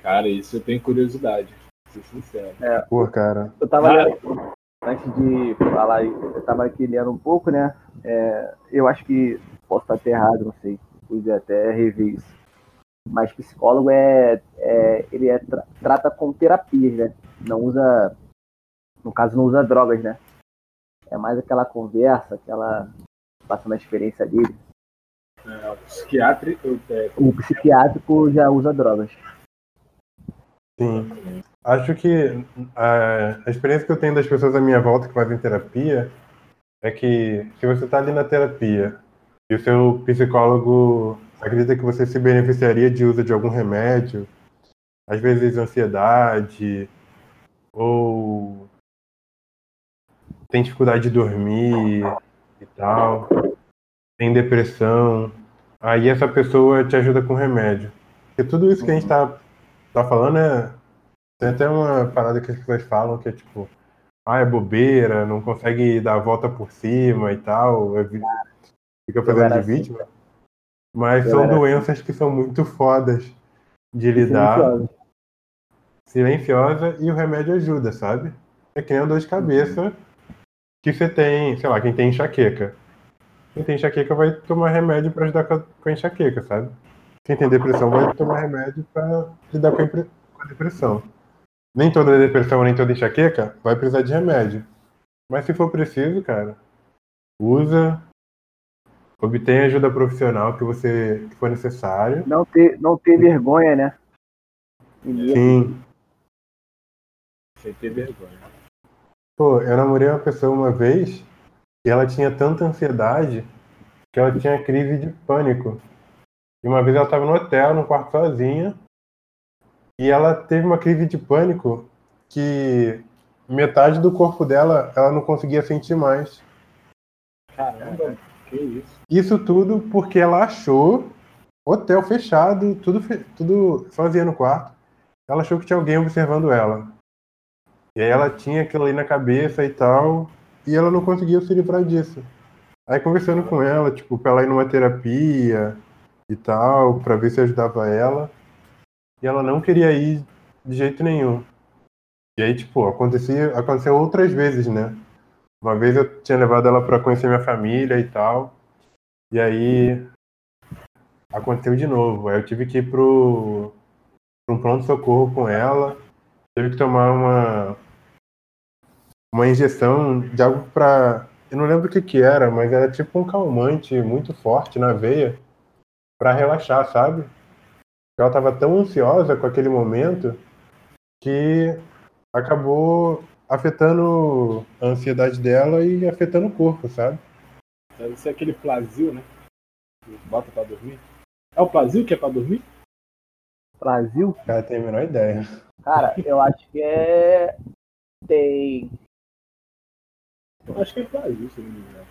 Cara, isso eu tenho curiosidade, pra ser sincero.
Pô, cara.
Eu tava
Ah.
lendo, antes de falar, eu tava aqui lendo um pouco, né? É, eu acho que posso estar até errado, não sei. Podia até rever isso. Mas psicólogo é, é ele é, tra- trata com terapias, né? Não usa, no caso, não usa drogas, né? É mais aquela conversa, aquela passando a experiência dele.
É, o psiquiatra, eu- é,
O psiquiátrico já usa drogas.
Sim. Acho que a, a experiência que eu tenho das pessoas à minha volta que fazem terapia é que se você está ali na terapia e o seu psicólogo acredita que você se beneficiaria de uso de algum remédio, às vezes ansiedade, ou tem dificuldade de dormir e tal, tem depressão, aí essa pessoa te ajuda com remédio. Porque tudo isso que a gente está tá falando é. Tem até uma parada que as pessoas falam que é tipo, ah, é bobeira, não consegue dar a volta por cima e tal, é fica fazendo de
assim.
vítima. Mas
Eu
são
assim.
doenças que são muito fodas de lidar,
Silenciosa.
silenciosa, e o remédio ajuda, sabe? É que nem uma dor de cabeça que você tem, sei lá, quem tem enxaqueca. Quem tem enxaqueca vai tomar remédio para ajudar com a, com a enxaqueca, sabe? Quem tem depressão vai tomar remédio para lidar com a, com a depressão. Nem toda depressão, nem toda enxaqueca vai precisar de remédio. Mas se for preciso, cara, usa, obtém ajuda profissional que você que for necessário.
Não ter, não ter vergonha, né?
Sim.
sem ter vergonha.
Pô, eu namorei uma pessoa uma vez e ela tinha tanta ansiedade que ela tinha crise de pânico. E uma vez ela estava no hotel, no quarto sozinha, e ela teve uma crise de pânico que metade do corpo dela ela não conseguia sentir mais.
Caramba, que isso.
Isso tudo porque ela achou hotel fechado, tudo, tudo sozinha no quarto. Ela achou que tinha alguém observando ela. E aí ela tinha aquilo ali na cabeça e tal, e ela não conseguia se livrar disso. Aí conversando com ela, tipo, pra ela ir numa terapia e tal, pra ver se ajudava ela. E ela não queria ir de jeito nenhum. E aí, tipo, acontecia, aconteceu outras vezes, né? Uma vez eu tinha levado ela pra conhecer minha família e tal. E aí aconteceu de novo. Aí eu tive que ir pro, pro pronto-socorro com ela. Tive que tomar uma, uma injeção de algo pra. Eu não lembro o que que era, mas era tipo um calmante muito forte na veia pra relaxar, sabe? Ela tava tão ansiosa com aquele momento que acabou afetando a ansiedade dela e afetando o corpo, sabe?
Deve ser aquele Plasil, né? Que Bota pra dormir. É o Plasil que é pra dormir?
Brasil,
Cara, tem a menor ideia.
Cara, eu acho que é. Tem.
Eu acho que é Plasil, se não me engano.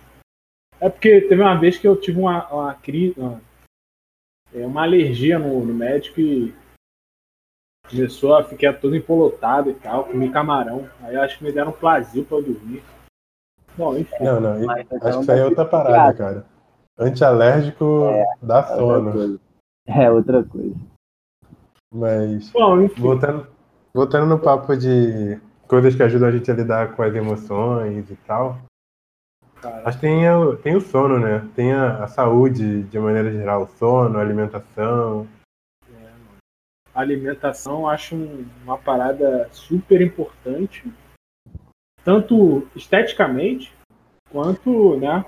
É porque teve uma vez que eu tive uma, uma crise, uma, é, uma alergia no, no médico e começou a ficar todo empolotado e tal, comi camarão. Aí eu acho que me deram um Plasil pra eu dormir. Bom, enfim.
Não, não.
Mas,
Acho
então,
que isso aí é outra parada, cara. Antialérgico dá
É
sono.
É outra coisa.
Mas,
Bom, enfim,
voltando, voltando no papo de coisas que ajudam a gente a lidar com as emoções e tal,
cara,
acho que tem, o- tem o sono, né? Tem a, a saúde de maneira geral, o sono, a alimentação.
a alimentação acho um- uma parada super importante, tanto esteticamente quanto, né,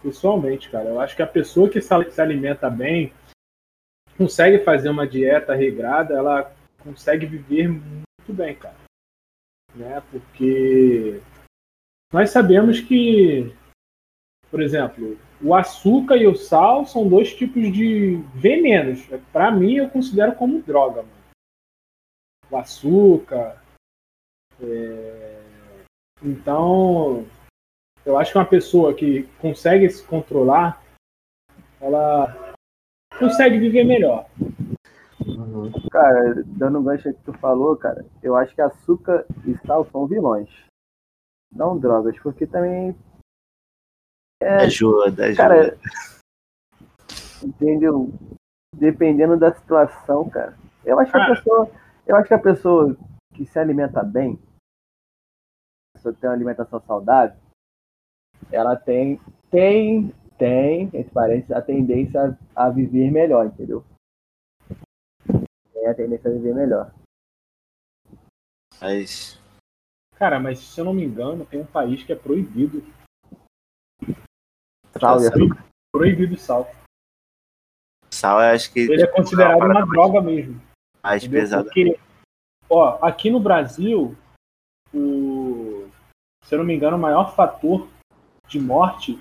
pessoalmente, cara. Eu acho que a pessoa que se alimenta bem, consegue fazer uma dieta regrada, ela consegue viver muito bem, cara. Né? Porque nós sabemos que, por exemplo, o açúcar e o sal são dois tipos de venenos. Para mim, eu considero como droga. Mano. O açúcar. é, Então, eu acho que uma pessoa que consegue se controlar, ela consegue viver melhor.
Uhum.
Cara, dando um gancho que tu falou, cara, eu acho que açúcar e sal são vilões. Não drogas, porque também. É,
Ajuda, ajuda.
cara, entendeu? Dependendo da situação, cara. Eu acho que a pessoa. Eu acho que a pessoa que se alimenta bem, a pessoa que tem uma alimentação saudável, ela tem, tem, tem, entre parênteses, a tendência a, a viver melhor, entendeu? Tem a tendência a viver melhor.
Mas
Cara, mas se eu não me engano, tem um país que é proibido.
Sal e
Sal.
açúcar.
Proibido o sal.
sal eu acho que
Ele é considerado
uma
uma droga mesmo.
mais
entendeu?
pesada.
Porque, ó, aqui no Brasil, o, se eu não me engano, o maior fator de morte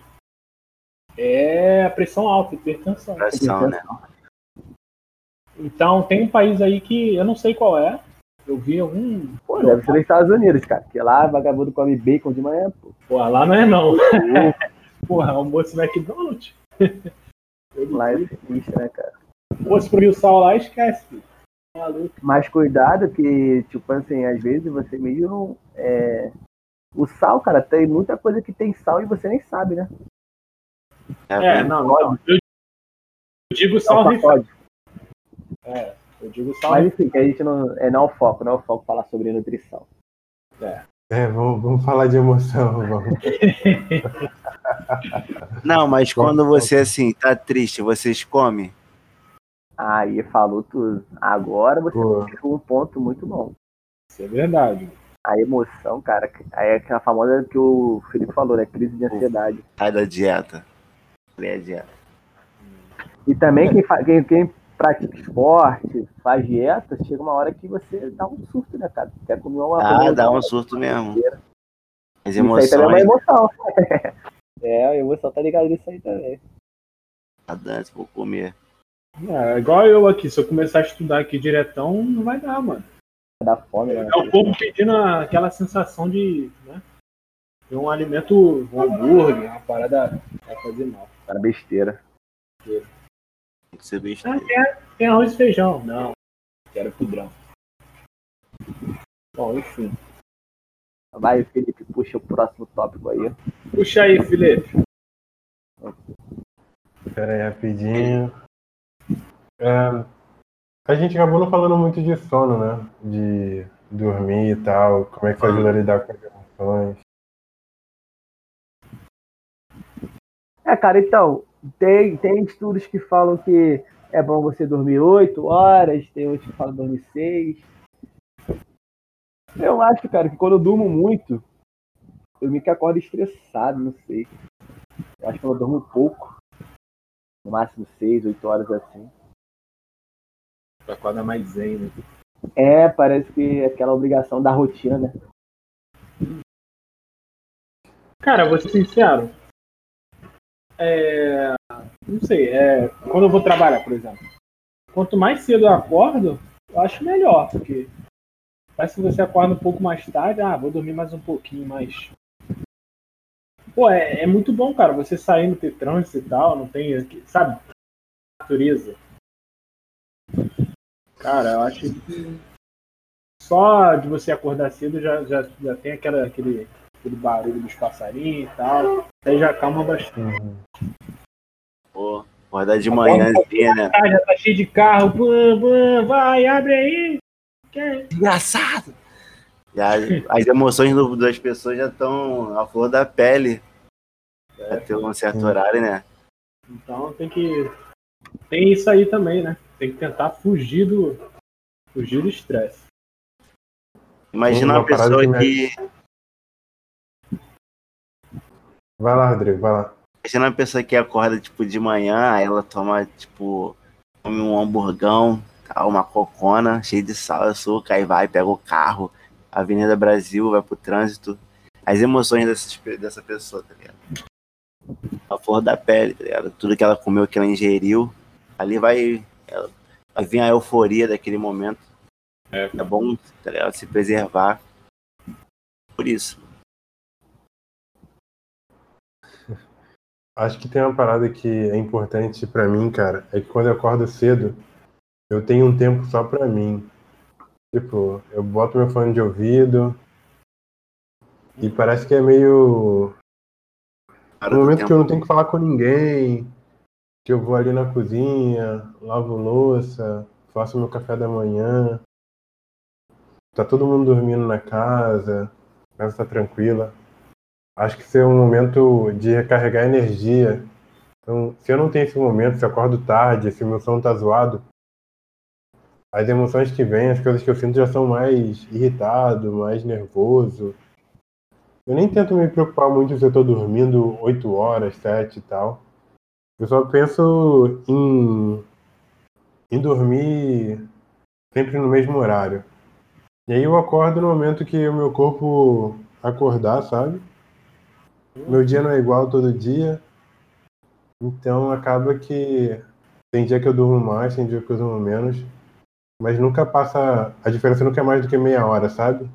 é a pressão alta, hipertensão.
Pressão, né?
Então tem um país aí que eu não sei qual é. Eu vi algum.
Pô, deve ser nos Estados Unidos, cara. Porque lá vagabundo come bacon de manhã, pô.
Porra, lá não é não. Porra, almoço McDonald's.
Lá é sinistro, né, cara?
Fosse pro Rio Sal lá, esquece. filho. Maluco.
Mas cuidado que, tipo assim, às vezes você meio não. É... O sal, cara, tem muita coisa que tem sal e você nem sabe, né?
É, não, não. Eu, digo sal
Sal.
É, eu digo sal
Mas enfim, que a gente não. É não é o foco, não é o foco falar sobre nutrição.
É, vamos, vamos falar de emoção, vamos.
Não, mas quando você assim tá triste, vocês comem?
Aí falou tudo. Agora você
Pô.
um ponto muito bom.
Isso é verdade.
A emoção, cara, aí é aquela famosa que o Felipe falou, né? Crise de ansiedade.
Sai da dieta. Lê a dieta.
E também quem, quem, quem pratica esporte, faz dieta, chega uma hora que você dá um surto, né, cara? Quer comer uma
Ah, dá um surto mesmo. As
Isso aí também é uma
emoções.
emoção. é, a emoção tá ligada nisso aí também.
A dança, vou comer.
É, igual eu aqui, se eu começar a estudar aqui diretão, não vai dar, mano.
Dá fome, né?
É o corpo pedindo aquela sensação de, né? De um alimento, um hambúrguer, uma parada vai fazer mal.
Cara, besteira.
Tem que ser
Ah,
besteira.
tem, tem arroz e feijão. Não, quero podrão. Bom, enfim.
Vai, Felipe, puxa o próximo tópico aí.
Puxa aí, Felipe.
Pera aí, rapidinho. É, a gente acabou não falando muito de sono, né? De dormir e tal, como é que isso ajuda a lidar com as emoções.
É, cara, então, tem, tem estudos que falam que é bom você dormir 8 horas, tem outros que falam dormir 6. Eu acho, cara, que quando eu durmo muito, eu me que acordo estressado, não sei. Eu acho que quando eu durmo pouco, no máximo 6, 8 horas assim.
Pra acordar mais zen, né?
É, parece que é aquela obrigação da rotina, né?
Cara, vou ser sincero. É, não sei, é, quando eu vou trabalhar, por exemplo. Quanto mais cedo eu acordo, eu acho melhor, porque parece que você acorda um pouco mais tarde, ah, vou dormir mais um pouquinho, mas. Pô, é, é muito bom, cara, você sair, não ter trânsito e tal, não tem, sabe, natureza. Cara, eu acho que só de você acordar cedo já, já, já tem aquela, aquele, aquele barulho dos passarinhos e tal. Aí já calma bastante.
Pô, Acordar de manhãzinha, né?
Ah, já tá cheio de carro. Bum, bum, vai, abre aí.
Engraçado! Já, as emoções do- das pessoas já estão à flor da pele. Até um certo
Sim.
horário, né?
Então tem que. Tem isso aí também, né? Tem que tentar fugir do. Fugir do estresse.
Imagina
Uma
pessoa
que. Vai lá, Rodrigo, vai lá.
Imagina uma pessoa que acorda, tipo, de manhã, aí ela toma, tipo, come um hamburgão, tal, uma cocona, cheia de sal, açúcar, aí vai, pega o carro, Avenida Brasil, vai pro trânsito. As emoções dessas pe- dessa pessoa, tá ligado? A flor da pele, tá ligado? Tudo que ela comeu, que ela ingeriu, ali vai, ela- vai vir a euforia daquele momento.
É,
É bom, tá ligado? Se preservar. Por isso.
Acho que tem uma parada que é importante pra mim, cara, é que quando eu acordo cedo, eu tenho um tempo só pra mim. Tipo, eu boto meu fone de ouvido e parece que é meio
Para
um
do
momento
tempo.
que eu não tenho que falar com ninguém, que eu vou ali na cozinha, lavo louça, faço meu café da manhã. Tá todo mundo dormindo na casa, a casa tá tranquila. Acho que esse é um momento de recarregar energia. Então, se eu não tenho esse momento, se eu acordo tarde, se meu sono tá zoado, as emoções que vêm, as coisas que eu sinto já são mais irritado, mais nervoso. Eu nem tento me preocupar muito se eu tô dormindo 8 horas, 7 e tal. Eu só penso em, em dormir sempre no mesmo horário. E aí eu acordo no momento que o meu corpo acordar, sabe? Meu dia não é igual todo dia. Então acaba que tem dia que eu durmo mais, tem dia que eu durmo menos. Mas nunca passa. A diferença nunca é mais do que meia hora, sabe?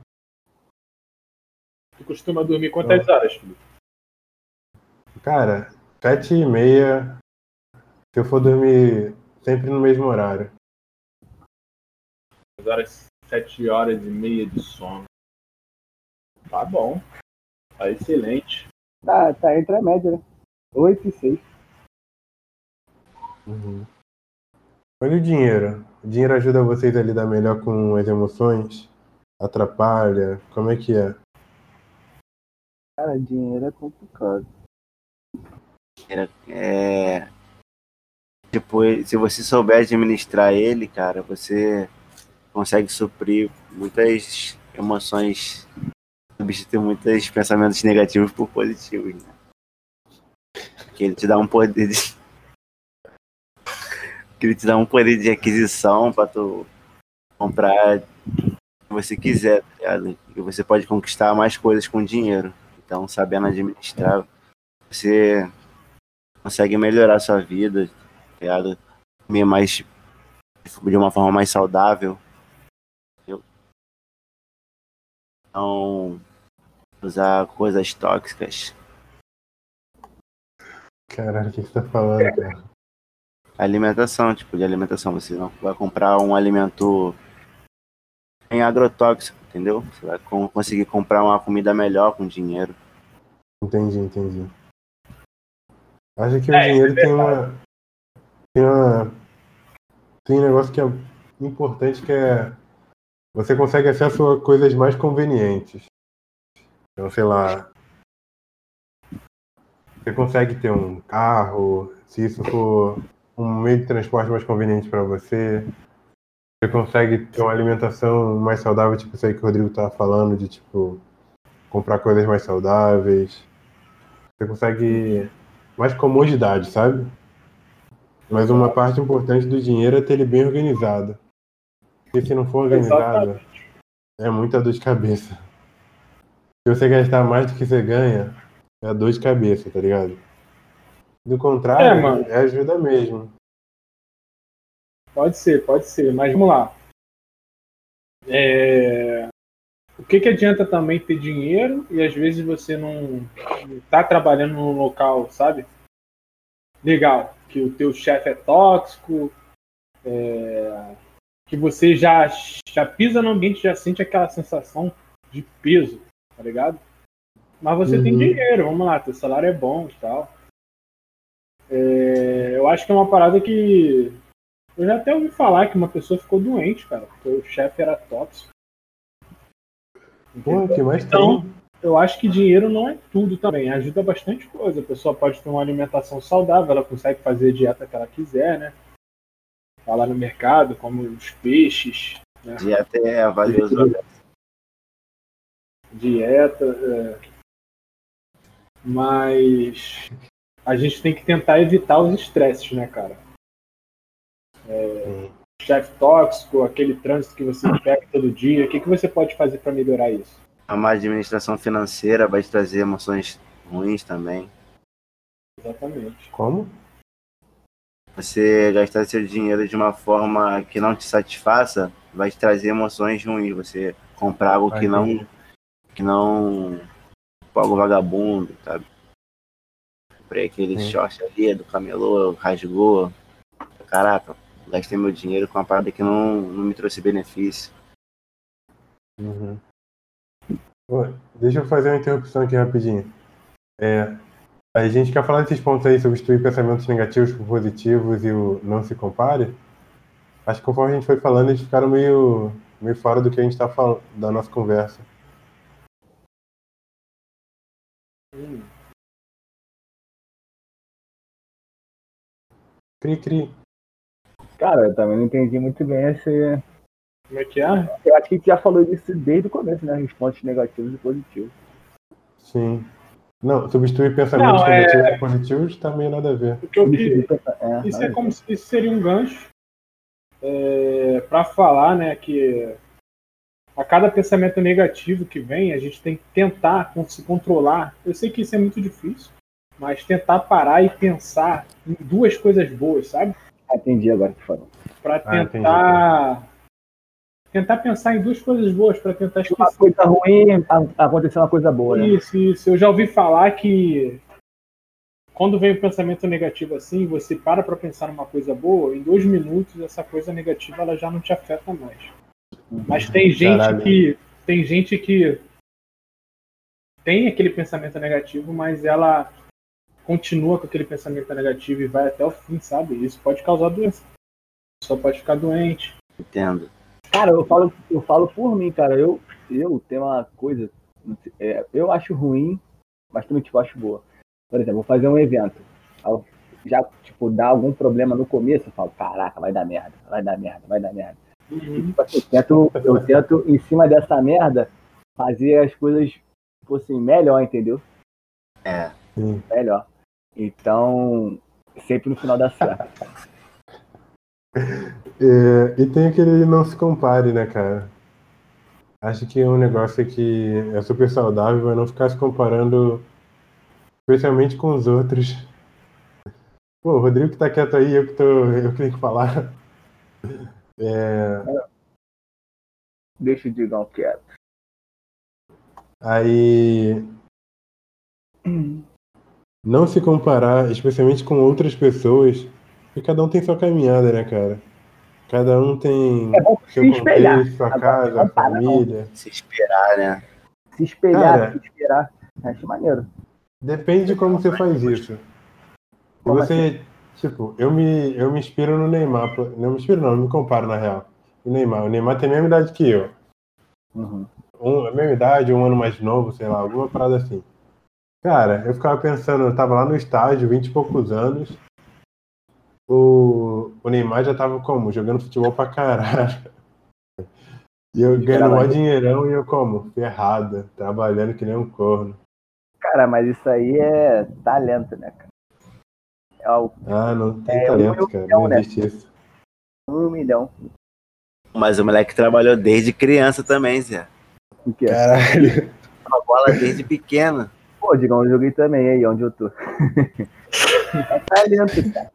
Tu costuma dormir quantas horas, Felipe?
Cara, sete e meia, se eu for dormir sempre no mesmo horário.
As horas, sete horas e meia de sono. Tá bom. Tá excelente.
Tá, tá entre a média, né? 8 e 6.
Uhum. Olha o dinheiro. O dinheiro ajuda vocês a lidar melhor com as emoções? Atrapalha? Como é que é?
Cara, dinheiro é complicado.
É. Tipo, ele- se você souber administrar ele, cara, você consegue suprir muitas emoções, substituir muitos pensamentos negativos por positivos, né? Que ele te dá um poder de. Que ele te dá um poder de aquisição pra tu comprar o que você quiser, tá ligado? E você pode conquistar mais coisas com dinheiro. Então, sabendo administrar, você consegue melhorar sua vida, tá ligado? Comer mais de uma forma mais saudável. entendeu? Usar coisas tóxicas.
Caralho, o que você tá falando, cara?
Alimentação, tipo de alimentação. Você não vai comprar um alimento em agrotóxico, entendeu? Você vai con- conseguir comprar uma comida melhor com dinheiro.
Entendi, entendi. Acho que o
É,
dinheiro
é
tem uma, tem uma. Tem um negócio que é importante que é. Você consegue acesso a coisas mais convenientes. Então, sei lá. Você consegue ter um carro, se isso for um meio de transporte mais conveniente para você. Você consegue ter uma alimentação mais saudável, tipo isso aí que o Rodrigo tava falando, de tipo comprar coisas mais saudáveis. Você consegue mais comodidade, sabe? Mas uma parte importante do dinheiro é ter ele bem organizado. Porque se não for organizado, é muita dor de cabeça. Se você gastar mais do que você ganha, é dor de cabeça, tá ligado? Do
É,
contrário,
mano.
é ajuda mesmo.
Pode ser, pode ser, mas vamos lá. É, O que, que adianta também ter dinheiro e às vezes você não está trabalhando num local, sabe? Legal, que o teu chefe é tóxico, é, que você já, já pisa no ambiente, já sente aquela sensação de peso, tá ligado? Mas você tem
Uhum.
dinheiro, vamos lá, teu salário é bom e tal. É, eu acho que é uma parada que. Eu já até ouvi falar que uma pessoa ficou doente, cara, porque o chefe era tóxico.
Pô, que mais
Então,
tem?
eu acho que dinheiro não é tudo também, ajuda bastante coisa. A pessoa pode ter uma alimentação saudável, ela consegue fazer a dieta que ela quiser, né? Vai lá no mercado, como os peixes, né?
Dieta é valioso.
Dieta. é. Mas a gente tem que tentar evitar os estresses, né, cara?
Hum.
Chefe tóxico, aquele trânsito que você pega todo dia, o que, que você pode fazer para melhorar isso?
A má administração financeira vai te trazer emoções ruins também.
Exatamente.
Como?
Você gastar seu dinheiro de uma forma que não te satisfaça vai te trazer emoções ruins. Você comprar algo que
Ah,
não. Que não. algo vagabundo, sabe? Comprei aquele
Sim.
short ali do camelô, rasgou. Caraca, gastei meu dinheiro com uma parada que não, não me trouxe benefício.
Uhum. Deixa eu fazer uma interrupção aqui rapidinho. É, a gente quer falar desses pontos aí, substituir pensamentos negativos por positivos e o não se compare. Acho que conforme a gente foi falando, eles ficaram meio, meio fora do que a gente tá falando, da nossa conversa.
Hum,
Cri, cri.
Cara, eu também não entendi muito bem esse.
como é que é?
Eu acho que a gente já falou disso desde o começo, né? Os pontos negativos e positivos.
Sim. Não, substituir pensamentos
Não, é-
negativos por positivos tá meio nada a ver.
Porque eu que,
É,
Isso é como
ver.
se isso seria um gancho para falar, né, que a cada pensamento negativo que vem, a gente tem que tentar se controlar. Eu sei que isso é muito difícil, mas tentar parar e pensar em duas coisas boas, sabe?
Ah, entendi agora o que falou.
Para
Ah,
tentar tentar pensar em duas coisas boas para tentar
Uma
esquecer.
coisa ruim, a- aconteceu uma coisa boa, né?
Isso, isso. Eu já ouvi falar que quando vem um pensamento negativo assim, você para para pensar numa coisa boa, em dois minutos essa coisa negativa ela já não te afeta mais. Mas tem gente
Caralho.
que tem gente que tem aquele pensamento negativo, mas ela continua com aquele pensamento negativo e vai até o fim, sabe? Isso pode causar doença. A pessoa pode ficar doente.
Entendo.
Cara, eu falo, eu falo por mim, cara. Eu, eu tenho uma coisa. é, eu acho ruim, mas também tipo, acho boa. Por exemplo, vou fazer um evento. Já, tipo, dá algum problema no começo, eu falo, caraca, vai dar merda, vai dar merda, vai dar merda. Assim, eu, tento, eu tento, em cima dessa merda, fazer as coisas fossem melhor, entendeu?
É.
Sim.
Melhor. Então, sempre no final dá certo.
É, e tem aquele não se compare, né, cara? Acho que é um negócio que é super saudável, mas não ficar se comparando, especialmente com os outros. Pô, o Rodrigo que tá quieto aí, eu que, tô, eu que tenho que falar. É,
Deixa o Digão quieto.
aí, não se comparar, especialmente com outras pessoas, porque cada um tem sua caminhada, né, cara? Cada um tem
É
seu contexto, sua
Agora,
casa,
não.
família.
Se esperar, né?
Se espelhar,
Cara.
se esperar. Acho maneiro.
Depende de como você faz isso. Se você, tipo, eu me, eu me inspiro no Neymar. Não me inspiro, não, eu me comparo na real. O Neymar. O Neymar tem a mesma idade que eu.
Uhum.
Um, a mesma idade, um ano mais novo, sei lá, alguma parada assim. Cara, eu ficava pensando, eu tava lá no estádio, 20 e poucos anos. O, o Neymar já tava como? Jogando futebol pra caralho. E eu ganhando mó dinheirão e eu como? Ferrada, trabalhando que nem um corno.
Cara, mas isso aí é talento, né, cara? É o
Ah, não tem
É,
talento,
um
cara.
milhão,
Não
né?
existe isso.
um milhão.
Mas o moleque trabalhou desde criança também, Zé.
O quê?
Caralho.
Uma bola desde pequena.
Pô, Digão, eu joguei também aí onde eu tô. é talento, cara.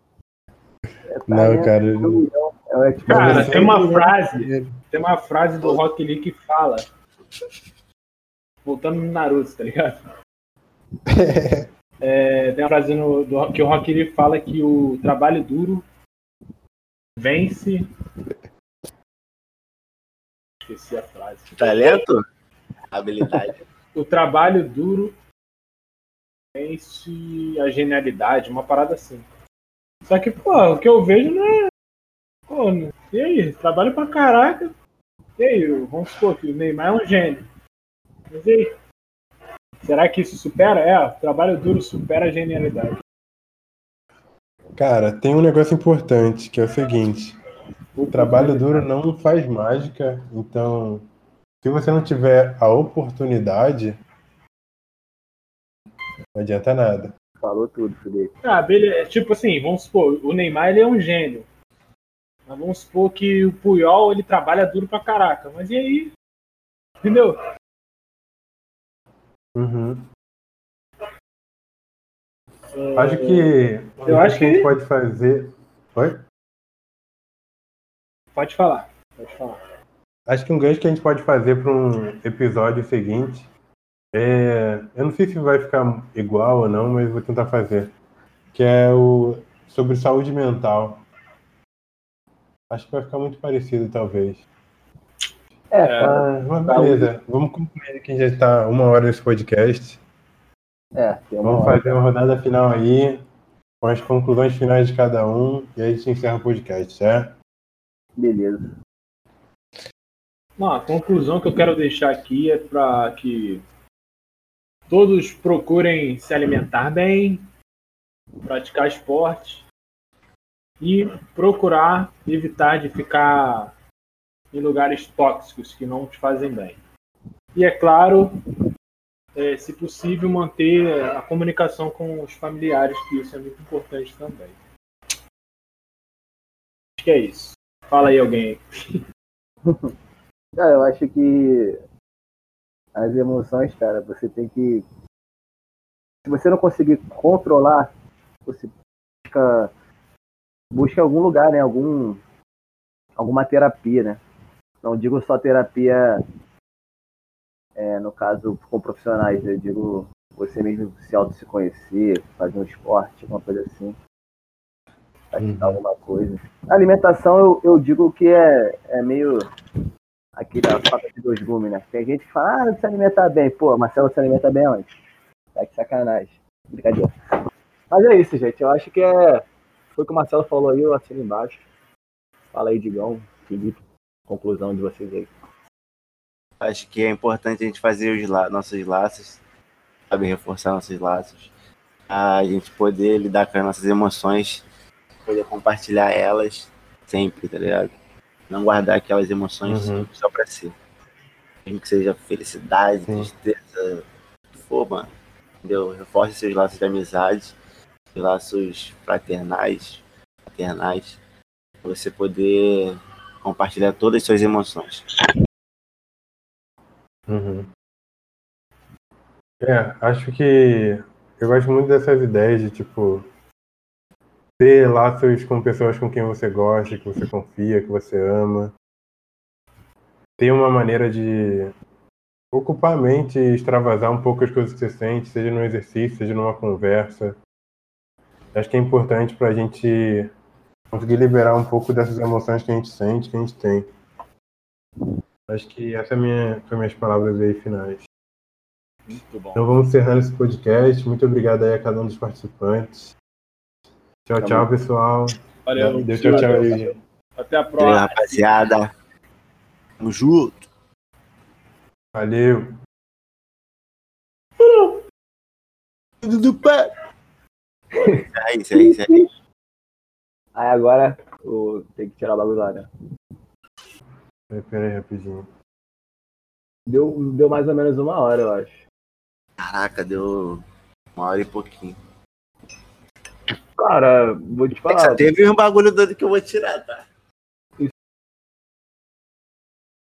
É
Não, cara.
um milhão. É, tipo,
Cara, tem uma frase, tem uma frase do Rock Lee que fala. Voltando no Naruto, tá ligado? É, tem uma frase no, do, que o Rock Lee fala que o trabalho duro vence. Esqueci a frase.
Talento? Habilidade.
O trabalho duro vence a genialidade, uma parada assim. Só que, pô, o que eu vejo não é. Pô, e aí? Trabalho pra caraca. E aí, vamos supor que o Neymar é um gênio. Mas e aí? Será que isso supera? É, o trabalho duro supera a genialidade.
Cara, tem um negócio importante, que é o seguinte. O trabalho duro não faz mágica, então se você não tiver a oportunidade, não adianta nada.
Falou tudo, Felipe.
Ah, beleza. Tipo assim, vamos supor, o Neymar ele é um gênio. Mas vamos supor que o Puyol ele trabalha duro pra caraca. Mas e aí? Entendeu?
Uhum. Acho que
Eu acho
que a gente
que-
pode fazer. Oi?
Pode falar. Pode falar.
Acho que um gancho que a gente pode fazer para um episódio seguinte é. Eu não sei se vai ficar igual ou não, mas vou tentar fazer. Que é o sobre saúde mental. Acho que vai ficar muito parecido, talvez.
É,
É.
tá-
Mas beleza, vamos concluir que a gente já está uma hora nesse podcast.
é,
Vamos
hora.
fazer uma rodada final aí, com as conclusões finais de cada um, e aí a gente encerra o podcast, certo?
Beleza.
Não, a conclusão que eu quero deixar aqui é para que todos procurem se alimentar bem, praticar esporte e procurar evitar de ficar em lugares tóxicos que não te fazem bem. E é claro, é, se possível, manter a comunicação com os familiares, que isso é muito importante também. Acho que é isso. Fala aí alguém.
Cara, eu acho que as emoções, cara, você tem que. Se você não conseguir controlar, você busca, busca algum lugar, né? Algum, alguma terapia, né? Não digo só terapia, é, no caso, com profissionais, eu digo você mesmo se auto se conhecer, fazer um esporte, alguma coisa assim. Praticar
Uhum.
alguma coisa. A alimentação, eu, eu digo que é, é meio aquela faca de dois gumes, né? Tem gente que fala, ah, não se alimenta bem. Pô, Marcelo se alimenta bem onde? Tá de sacanagem. Brincadeira. Mas é isso, gente. Eu acho que é. Foi o que o Marcelo falou aí, eu assino embaixo. Fala aí, Digão, Felipe. Conclusão de vocês aí.
Acho que é importante a gente fazer os la nossos laços, sabe, reforçar nossos laços, a gente poder lidar com as nossas emoções, poder compartilhar elas sempre, tá ligado? Não guardar aquelas emoções
Uhum.
só pra si. Mesmo que seja felicidade,
Sim.
tristeza, for, mano. Entendeu? Reforce seus laços de amizade, seus laços fraternais, paternais, pra você poder compartilhar todas as suas emoções.
Uhum. É, acho que eu gosto muito dessas ideias de, tipo, ter laços com pessoas com quem você gosta, que você confia, que você ama. Ter uma maneira de ocupar a mente e extravasar um pouco as coisas que você sente, seja no exercício, seja numa conversa. Acho que é importante pra gente conseguir liberar um pouco dessas emoções que a gente sente, que a gente tem. Acho que essa é a minha, são minhas palavras aí finais.
Muito bom.
Então vamos encerrando esse podcast. Muito obrigado aí a cada um dos participantes. Tchau, tchau, pessoal.
Valeu.
Deu tchau, tchau aí.
Até a
Valeu,
próxima.
rapaziada. Tamo junto.
Valeu.
Tudo do pé. É isso, é isso, é isso.
Aí agora eu tenho que tirar o bagulho lá, né?
Pera aí, rapidinho.
Deu, deu mais ou menos uma hora, eu acho.
Caraca, deu uma hora e pouquinho.
Cara, vou te falar.
só teve um bagulho doido que eu vou tirar, tá?